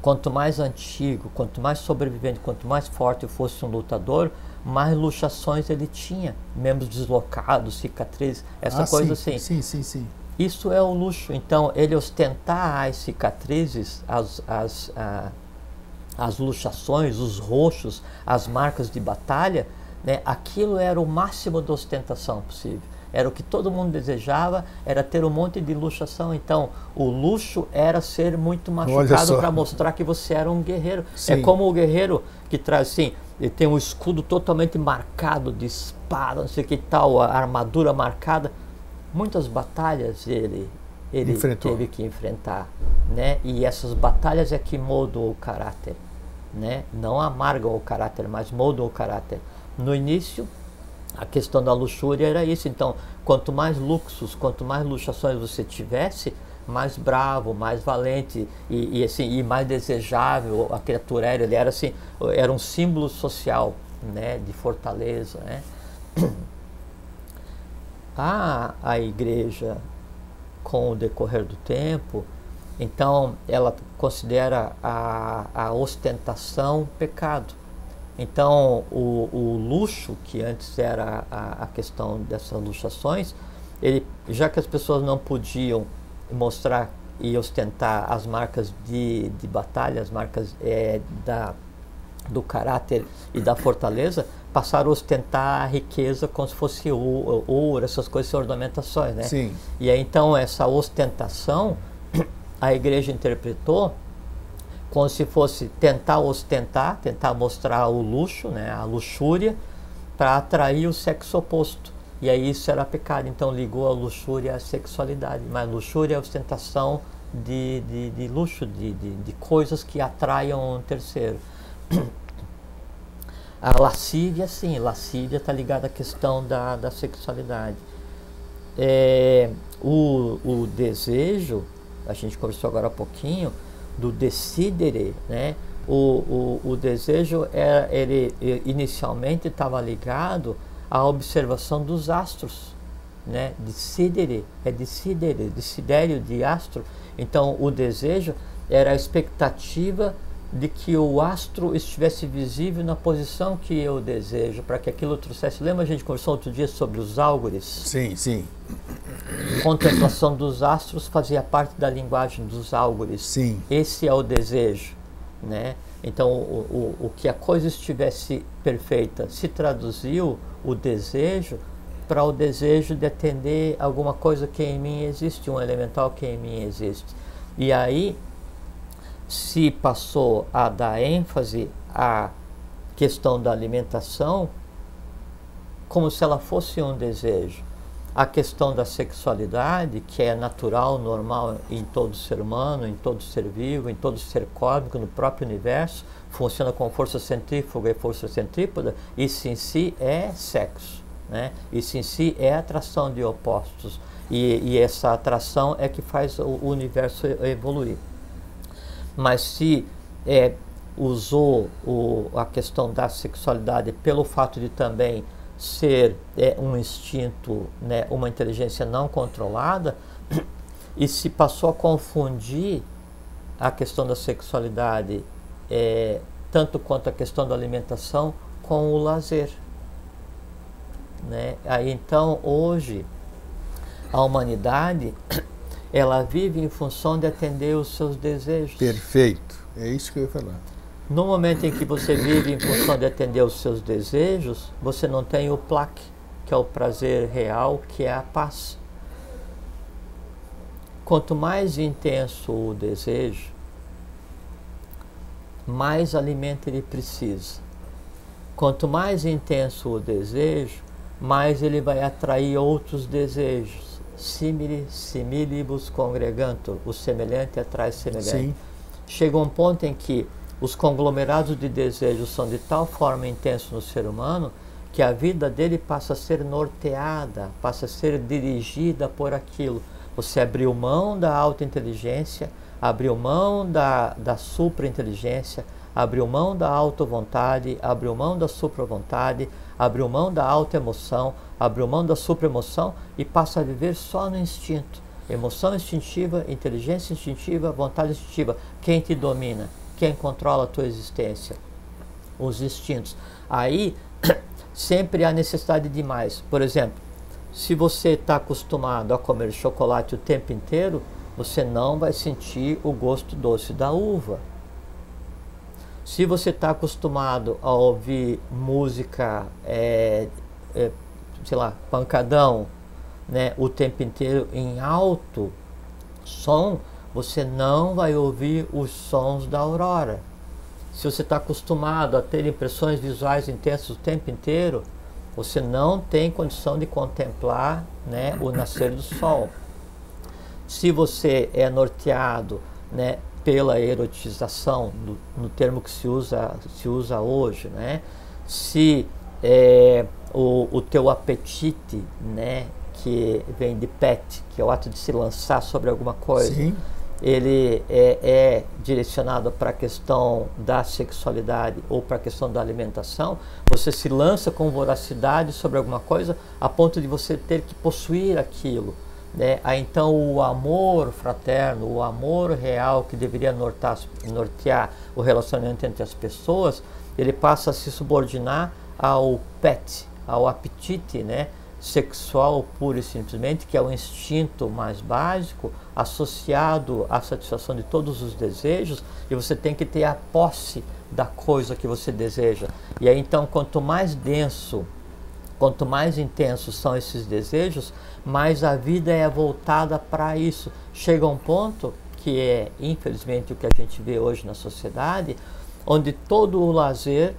quanto mais antigo, quanto mais sobrevivente, quanto mais forte fosse um lutador, mais luxações ele tinha, membros deslocados, cicatrizes, essa
ah,
coisa
sim,
assim.
Sim, sim, sim.
Isso é o luxo. Então, ele ostentar as cicatrizes, as, as, a, as luxações, os roxos, as marcas de batalha, né, aquilo era o máximo de ostentação possível. Era o que todo mundo desejava, era ter um monte de luxação. Então, o luxo era ser muito machucado para mostrar que você era um guerreiro. É Sim. É como o guerreiro que traz assim, ele tem um escudo totalmente marcado de espada, não sei o que tal, a armadura marcada. Muitas batalhas ele ele Enfrentou. teve que enfrentar, né? E essas batalhas é que moldam o caráter, né? Não amargam o caráter, mas moldam o caráter. No início, a questão da luxúria era isso. Então, quanto mais luxos, quanto mais luxações você tivesse, mais bravo, mais valente e, e, assim e mais desejável a criatura era. Ele era assim, era um símbolo social, né? De fortaleza, né? A, a igreja com o decorrer do tempo, então ela considera a, a ostentação pecado. Então o, o, luxo, que antes era a, a questão dessas luxações, ele, já que as pessoas não podiam mostrar e ostentar as marcas de, de batalha, as marcas é, da, do caráter e da fortaleza, passaram a ostentar a riqueza como se fosse ouro, essas coisas, ornamentações, né?
Sim.
E aí então essa ostentação a igreja interpretou como se fosse tentar ostentar, tentar mostrar o luxo, né, a luxúria, para atrair o sexo oposto. E aí isso era pecado, então ligou a luxúria à sexualidade. Mas luxúria é ostentação de, de, de luxo, de, de, de coisas que atraiam um terceiro. A lascívia, sim, lascívia está ligada à questão da, da sexualidade. É, o, o desejo, a gente conversou agora há pouquinho, do decidere, né? O, o, o desejo, é, ele, ele inicialmente estava ligado à observação dos astros, né? Decidere, é decidere, desidério de astro. Então, o desejo era a expectativa de que o astro estivesse visível na posição que eu desejo, para que aquilo trouxesse. Lembra a gente conversou outro dia sobre os álgores?
Sim, sim.
Contemplação dos astros fazia parte da linguagem dos álgores.
Sim.
Esse é o desejo, né? Então, o, o, o que a coisa estivesse perfeita se traduziu o desejo para o desejo de atender alguma coisa que em mim existe, um elemental que em mim existe. E aí se passou a dar ênfase à questão da alimentação como se ela fosse um desejo. A questão da sexualidade, que é natural, normal em todo ser humano, em todo ser vivo, em todo ser cósmico, no próprio universo, funciona com força centrífuga e força centrípeta, isso em si é sexo. Né? Isso em si é atração de opostos. E, e essa atração é que faz o universo evoluir mas se é, usou o, a questão da sexualidade pelo fato de também ser é, um instinto, né, uma inteligência não controlada, e se passou a confundir a questão da sexualidade, é, tanto quanto a questão da alimentação, com o lazer. Né? Aí então, hoje, a humanidade ela vive em função de atender os seus desejos.
Perfeito. É isso que eu ia falar.
No momento em que você vive em função de atender os seus desejos, você não tem o plaque, que é o prazer real, que é a paz. Quanto mais intenso o desejo, mais alimento ele precisa. Quanto mais intenso o desejo, mais ele vai atrair outros desejos simili similibus congregantur, o semelhante atrai semelhante. Sim. Chega um ponto em que os conglomerados de desejos são de tal forma intensos no ser humano que a vida dele passa a ser norteada, passa a ser dirigida por aquilo. Você abriu mão da alta inteligência, abriu mão da, da supra-inteligência, abriu mão da auto-vontade, abriu mão da supra-vontade, abriu mão da auto-emoção, abriu mão da supraemoção e passa a viver só no instinto. Emoção instintiva, inteligência instintiva, vontade instintiva. Quem te domina? Quem controla a tua existência? Os instintos. Aí sempre há necessidade de mais. Por exemplo, se você está acostumado a comer chocolate o tempo inteiro, você não vai sentir o gosto doce da uva. Se você está acostumado a ouvir música é, é, sei lá, pancadão, né, o tempo inteiro em alto som, você não vai ouvir os sons da aurora. Se você está acostumado a ter impressões visuais intensas o tempo inteiro, você não tem condição de contemplar né, o nascer do sol. Se você é norteado né, pela erotização, no, no, termo que se usa, se usa hoje, né, se é, o, o teu apetite, né, que vem de pet, que é o ato de se lançar sobre alguma coisa, Sim. ele é, é direcionado para a questão da sexualidade ou para a questão da alimentação, você se lança com voracidade sobre alguma coisa a ponto de você ter que possuir aquilo. Né? Aí, então o amor fraterno, o amor real que deveria nortear, nortear o relacionamento entre as pessoas, ele passa a se subordinar ao pet, ao apetite né, sexual pura e simplesmente, que é o instinto mais básico, associado à satisfação de todos os desejos, e você tem que ter a posse da coisa que você deseja. E aí então, quanto mais denso, quanto mais intensos são esses desejos, mais a vida é voltada para isso. Chega um ponto que é, infelizmente, o que a gente vê hoje na sociedade, onde todo o lazer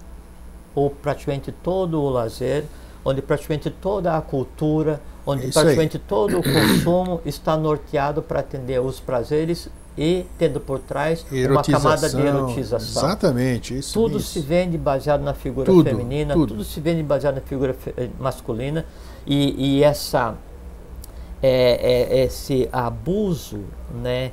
ou praticamente todo o lazer, onde praticamente toda a cultura, onde é praticamente aí. todo o consumo está norteado para atender os prazeres e tendo por trás uma camada de erotização.
Exatamente, isso.
Tudo
isso.
se vende baseado na figura
Tudo,
feminina,
tudo.
tudo. se vende baseado na figura eh, masculina e, e essa é, é, esse abuso, né,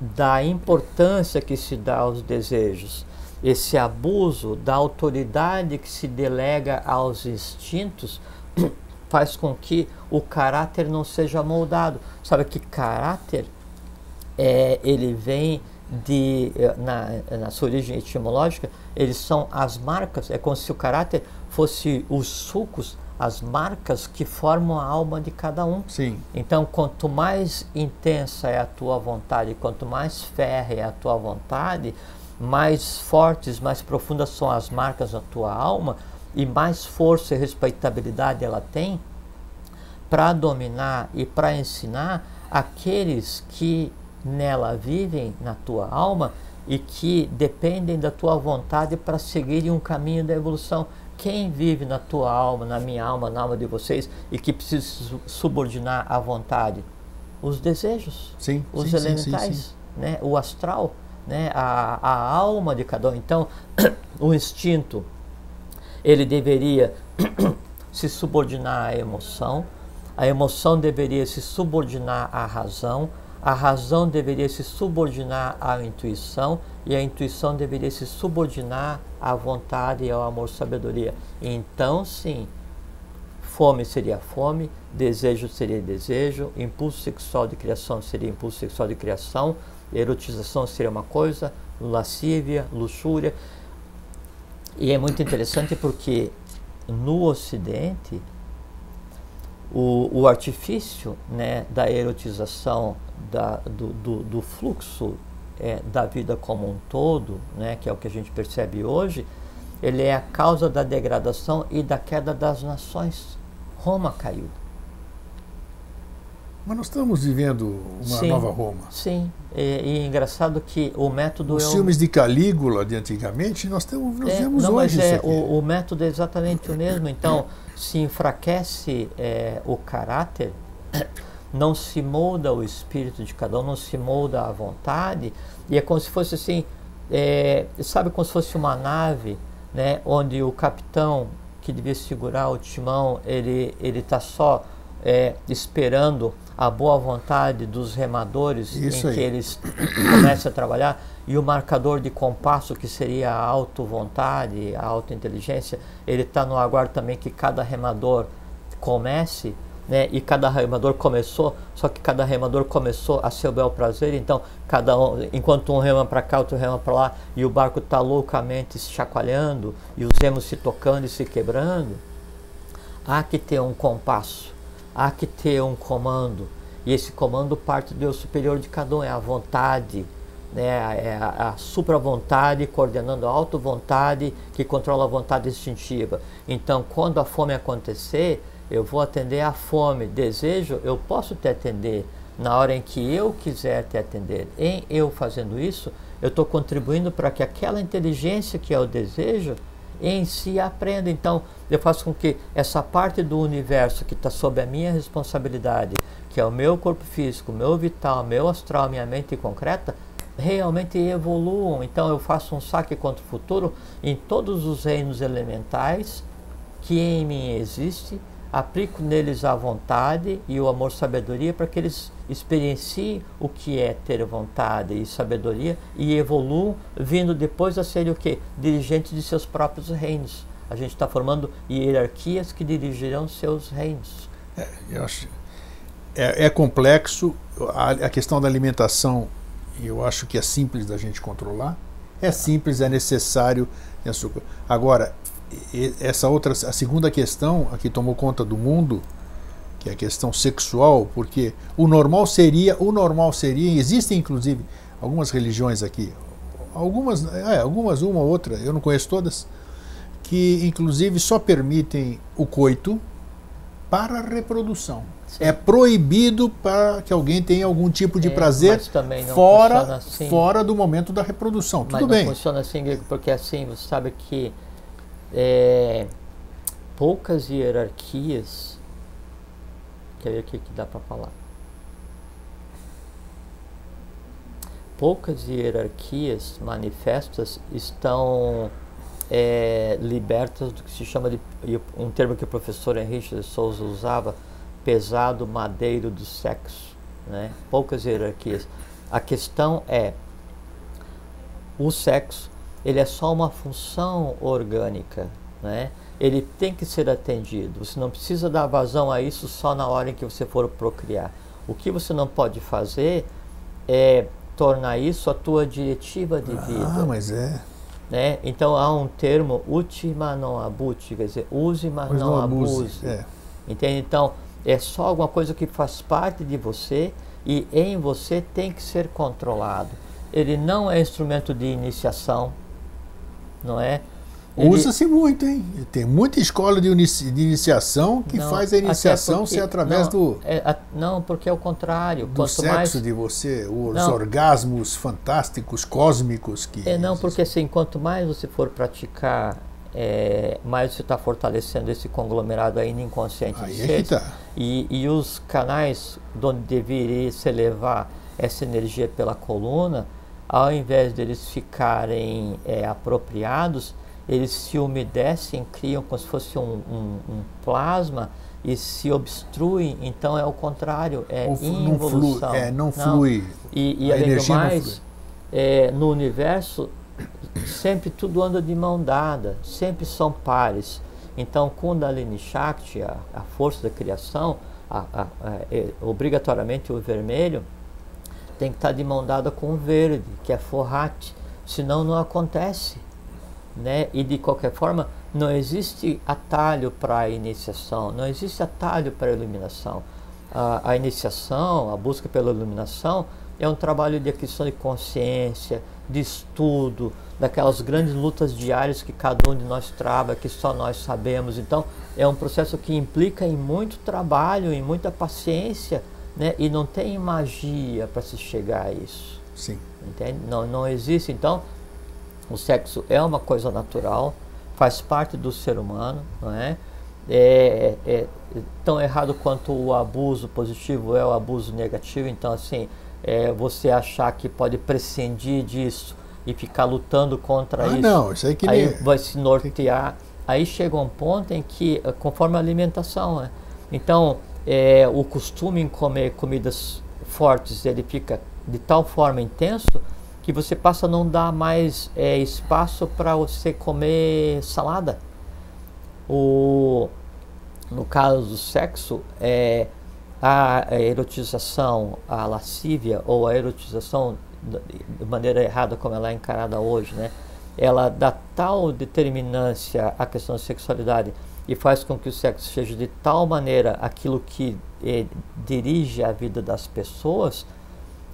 da importância que se dá aos desejos, esse abuso da autoridade que se delega aos instintos faz com que o caráter não seja moldado. Sabe que caráter é, ele vem de eh, na, na sua origem etimológica, eles são as marcas, é como se o caráter fosse os sucos, as marcas que formam a alma de cada um.
Sim.
Então, quanto mais intensa é a tua vontade, quanto mais férrea é a tua vontade, mais fortes, mais profundas são as marcas da tua alma e mais força e respeitabilidade ela tem para dominar e para ensinar aqueles que nela vivem na tua alma e que dependem da tua vontade para seguirem um caminho da evolução. Quem vive na tua alma, na minha alma, na alma de vocês e que precisa su- subordinar à vontade? Os desejos,
Sim,
os
sim,
elementais,
sim.
Né? o astral, né? a, a alma de cada um. Então, o instinto, ele deveria se subordinar à emoção, a emoção deveria se subordinar à razão, a razão deveria se subordinar à intuição e a intuição deveria se subordinar à vontade e ao amor-sabedoria. Então, sim, fome seria fome, desejo seria desejo, impulso sexual de criação seria impulso sexual de criação, erotização seria uma coisa, lascívia, luxúria. E é muito interessante porque no Ocidente o, o artifício né, da erotização da, do, do, do fluxo é, da vida como um todo, né, que é o que a gente percebe hoje, ele é a causa da degradação e da queda das nações. Roma caiu.
Mas nós estamos vivendo uma
Sim.
nova Roma.
Sim, e, e é engraçado que o método
Os
é o-
filmes de Calígula de antigamente, nós, temos, nós
É,
vemos
não,
hoje
mas é, o, o método é exatamente o mesmo. Então, se enfraquece é, o caráter, não se molda o espírito de cada um, não se molda a vontade, e é como se fosse assim, é, sabe como se fosse uma nave, né, onde o capitão que devia segurar o timão, ele ele está só é, esperando a boa vontade dos remadores
Isso
em
aí.
que eles comecem a trabalhar e o marcador de compasso que seria a auto-vontade, a auto-inteligência, ele está no aguardo também que cada remador comece, né? E cada remador começou, só que cada remador começou a seu bel prazer, então cada um, enquanto um rema para cá, outro rema para lá, e o barco está loucamente se chacoalhando e os remos se tocando e se quebrando, há que ter um compasso, há que ter um comando. E esse comando parte do eu superior de cada um, é a vontade, né? é a, a supra-vontade coordenando a auto-vontade que controla a vontade instintiva. Então, quando a fome acontecer, eu vou atender à fome. Desejo, eu posso te atender na hora em que eu quiser te atender. Em eu fazendo isso, eu estou contribuindo para que aquela inteligência que é o desejo em si aprenda. Então, eu faço com que essa parte do universo que está sob a minha responsabilidade, que é o meu corpo físico, meu vital, meu astral, minha mente concreta, realmente evoluam. Então, eu faço um saque contra o futuro em todos os reinos elementais que em mim existe, aplico neles a vontade e o amor sabedoria para que eles experienciem o que é ter vontade e sabedoria e evoluam, vindo depois a serem o quê? Dirigentes de seus próprios reinos. A gente está formando hierarquias que dirigirão seus reinos.
É, eu acho, é, é complexo. A, a questão da alimentação, eu acho que é simples da gente controlar. É simples, é necessário. açúcar. Agora, essa outra, a segunda questão, a que tomou conta do mundo, que é a questão sexual, porque o normal seria, o normal seria, existem inclusive algumas religiões aqui, algumas, é, algumas uma ou outra, eu não conheço todas, que inclusive só permitem o coito para a reprodução.
Sim.
É proibido para que alguém tenha algum tipo de
É,
prazer fora,
assim.
fora do momento da reprodução.
Mas
Tudo
não
bem.
funciona assim, porque assim, você sabe que é, poucas hierarquias. Quer ver o que que dá para falar? poucas hierarquias manifestas estão é, libertas do que se chama de um termo que o professor Henrique de Souza usava, pesado madeiro do sexo, né? Poucas hierarquias. A questão é o sexo, ele é só uma função orgânica, né? Ele tem que ser atendido. Você não precisa dar vazão a isso só na hora em que você for procriar. O que você não pode fazer é tornar isso a tua diretiva de vida.
Ah, mas é.
Né? Então há um termo ultima non abute, quer dizer, use, mas, mas não, não, abuse. abuse. É. Entende? Então, é só alguma coisa que faz parte de você e em você tem que ser controlado. Ele não é instrumento de iniciação, não é?
Usa-se muito, hein? Tem muita escola de, inici de iniciação que não, faz a iniciação porque, ser através
não,
do.
É, não, porque é o contrário.
Do sexo mais, de você, os não, orgasmos fantásticos, cósmicos que.
É, não, porque assim, quanto mais você for praticar, é, mais você está fortalecendo esse conglomerado ainda inconsciente
Aí é Tá.
E, e os canais onde deveria se elevar essa energia pela coluna, ao invés deles ficarem é, apropriados eles se umedecem, criam como se fosse um, um, um plasma e se obstruem, então é o contrário, é o, involução.
Não flui, é, não flui. Não.
E, e além do mais, é, no universo, sempre tudo anda de mão dada, sempre são pares. Então, Kundalini Shakti, a, a força da criação, a, a, é, obrigatoriamente o vermelho, tem que estar de mão dada com o verde, que é Forrat, senão não acontece né? E de qualquer forma, não existe atalho para a iniciação, não existe atalho para a iluminação. A, a, iniciação, a busca pela iluminação, é um trabalho de aquisição de consciência, de estudo, daquelas grandes lutas diárias que cada um de nós trava, que só nós sabemos. Então, é um processo que implica em muito trabalho, em muita paciência, né? E não tem magia para se chegar a isso.
Sim.
Entende? Não, não existe. Então, o sexo é uma coisa natural, faz parte do ser humano, não é? É, é, é tão errado quanto o abuso positivo é o abuso negativo. Então, assim, é, você achar que pode prescindir disso e ficar lutando contra
ah,
isso,
não, isso aí, que
aí nem... vai se nortear. Aí chega um ponto em que, eh, conforme a alimentação, né? então é, o costume em comer comidas fortes ele fica de tal forma intenso que você passa a não dar mais é, espaço para você comer salada. O, no caso do sexo, é, a erotização, a lascívia ou a erotização de maneira errada como ela é encarada hoje, né? Ela dá tal determinância à questão da sexualidade e faz com que o sexo seja de tal maneira aquilo que é, dirige a vida das pessoas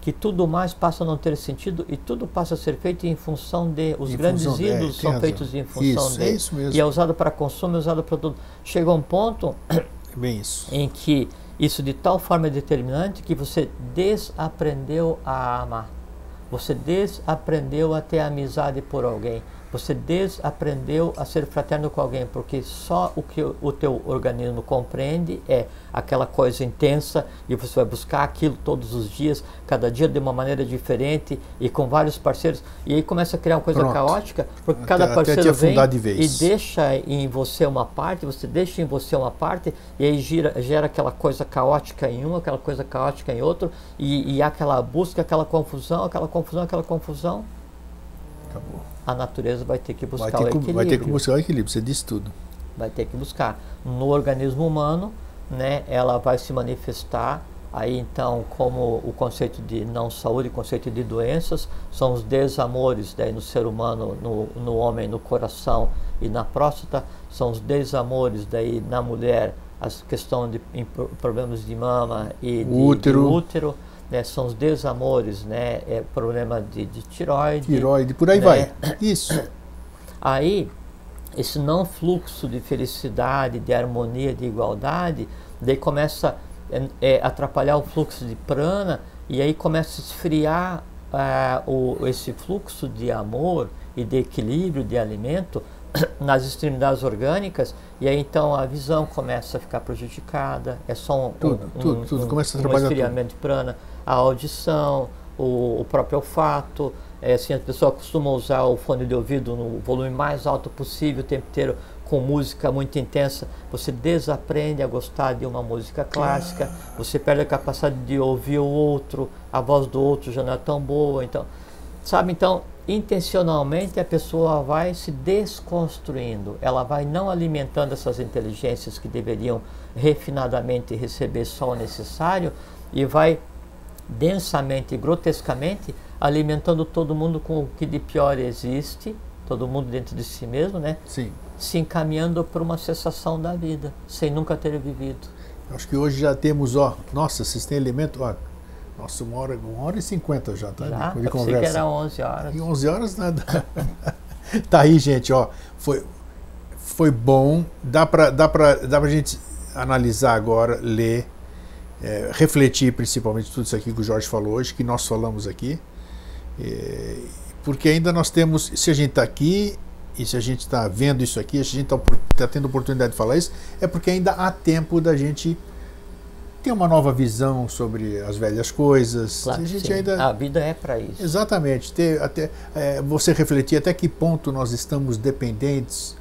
que tudo mais passa a não ter sentido e tudo passa a ser feito em função de os em grandes ídolos é, são razão. feitos em função
isso,
de
é isso mesmo.
e é usado para consumo, é usado para tudo. Chega um ponto
Bem isso.
em que isso de tal forma é determinante que você desaprendeu a amar. Você desaprendeu a ter amizade por alguém. Você desaprendeu a ser fraterno com alguém, porque só o que o teu organismo compreende é aquela coisa intensa e você vai buscar aquilo todos os dias, cada dia de uma maneira diferente e com vários parceiros. E aí começa a criar uma coisa Pronto. caótica, porque cada parceiro vem de e deixa em você uma parte, você deixa em você uma parte e aí gira, gera aquela coisa caótica em um, aquela coisa caótica em outro e, e aquela busca, aquela confusão, aquela confusão, aquela confusão.
Acabou
a natureza vai ter que buscar
ter
o equilíbrio.
Vai ter que buscar o equilíbrio, você disse tudo.
Vai ter que buscar. No organismo humano, né, ela vai se manifestar aí então como o conceito de não saúde, o conceito de doenças, são os desamores daí no ser humano, no, no homem, no coração e na próstata, são os desamores daí na mulher, as questões de problemas de mama e de
útero.
De útero né, são os desamores, né, é problema de, de tiroide.
Tiroide, por aí né? vai. Isso.
Aí, esse não fluxo de felicidade, de harmonia, de igualdade, daí começa a é, é, atrapalhar o fluxo de prana e aí começa a esfriar é, o, esse fluxo de amor e de equilíbrio de alimento nas extremidades orgânicas e aí então a visão começa a ficar prejudicada, é só um,
tudo,
um,
tudo, tudo.
Um,
começa a
um esfriamento tudo. de prana a audição, o, o próprio olfato, é, assim, as pessoas costumam usar o fone de ouvido no volume mais alto possível o tempo inteiro, com música muito intensa, você desaprende a gostar de uma música clássica, você perde a capacidade de ouvir o outro, a voz do outro já não é tão boa, então, sabe, então, intencionalmente a pessoa vai se desconstruindo, ela vai não alimentando essas inteligências que deveriam refinadamente receber só o necessário e vai densamente e grotescamente alimentando todo mundo com o que de pior existe, todo mundo dentro de si mesmo, né?
Sim
se encaminhando para uma cessação da vida, sem nunca ter vivido.
Acho que hoje já temos, ó, nossa, vocês têm elemento, ó, nossa, uma hora, uma hora e cinquenta já, tá?
Já, de conversa. que era 11 horas.
E 11 horas nada. tá aí, gente, ó, foi, foi bom, dá para dá pra, dá pra gente analisar agora, ler, é, refletir principalmente tudo isso aqui que o Jorge falou hoje, que nós falamos aqui, é, porque ainda nós temos, se a gente está aqui, e se a gente está vendo isso aqui, se a gente está tá tendo oportunidade de falar isso, é porque ainda há tempo da gente ter uma nova visão sobre as velhas coisas.
Claro,
a, gente
sim.
ainda...
a vida é para isso.
Exatamente. Ter, até, é, você refletir até que ponto nós estamos dependentes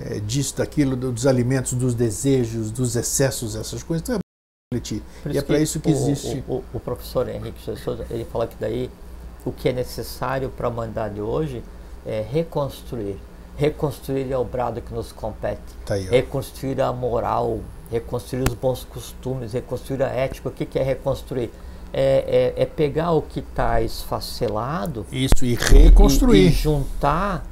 é, disso, daquilo, dos alimentos, dos desejos, dos excessos, essas coisas. Então é refletir. E é para isso que
o,
existe.
O, o, o professor Henrique Souza, ele fala que daí o que é necessário para a humanidade hoje é reconstruir. Reconstruir é o brado que nos compete.
Tá aí,
reconstruir a moral, reconstruir os bons costumes, reconstruir a ética. O que, que é reconstruir? É, é, é, pegar o que está esfacelado
Isso, e reconstruir.
E, e juntar.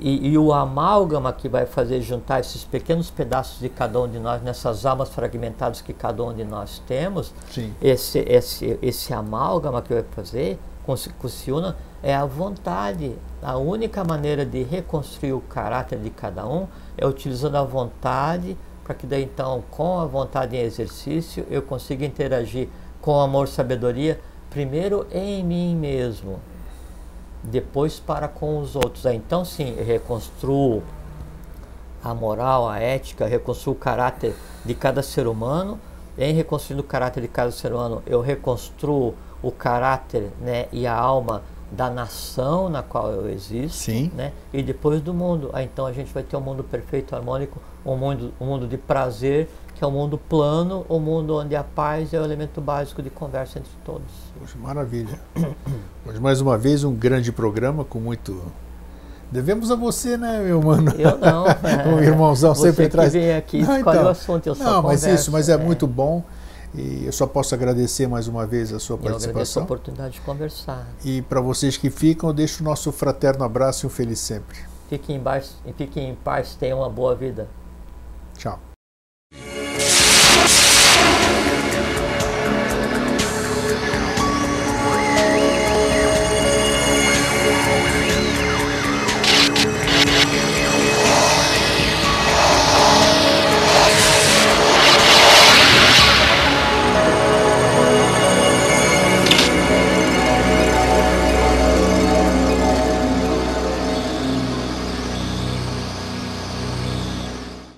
E, e, o amálgama que vai fazer juntar esses pequenos pedaços de cada um de nós, nessas almas fragmentadas que cada um de nós temos,
Sim.
Esse, esse, esse amálgama que vai fazer, com, Siuna, é a vontade. A única maneira de reconstruir o caráter de cada um é utilizando a vontade, para que daí então, com a vontade em exercício, eu consiga interagir com amor e sabedoria, primeiro em mim mesmo, depois para com os outros. Então sim, eu reconstruo a moral, a ética, reconstruo o caráter de cada ser humano. Em reconstruindo o caráter de cada ser humano, eu reconstruo o caráter né, e a alma da nação na qual eu existo,
Sim.
né? E depois do mundo. Ah, então a gente vai ter um mundo perfeito, harmônico, um mundo, um mundo de prazer, que é um mundo plano, um mundo onde a paz é o elemento básico de conversa entre todos.
Poxa, maravilha. Hoje, mais uma vez, um grande programa com muito. Devemos a você, né, meu mano?
Eu não.
o irmãozão
você
sempre
que
traz.
Vem aqui, escolhe então, o assunto, eu só
Não, mas
converso,
isso, mas é,
é,
muito bom. E eu só posso agradecer mais uma vez a sua
eu
participação.
agradeço a oportunidade de conversar.
E para vocês que ficam, eu deixo o nosso fraterno abraço e um feliz sempre.
Fiquem em paz, fiquem em paz tenham uma boa vida.
Tchau.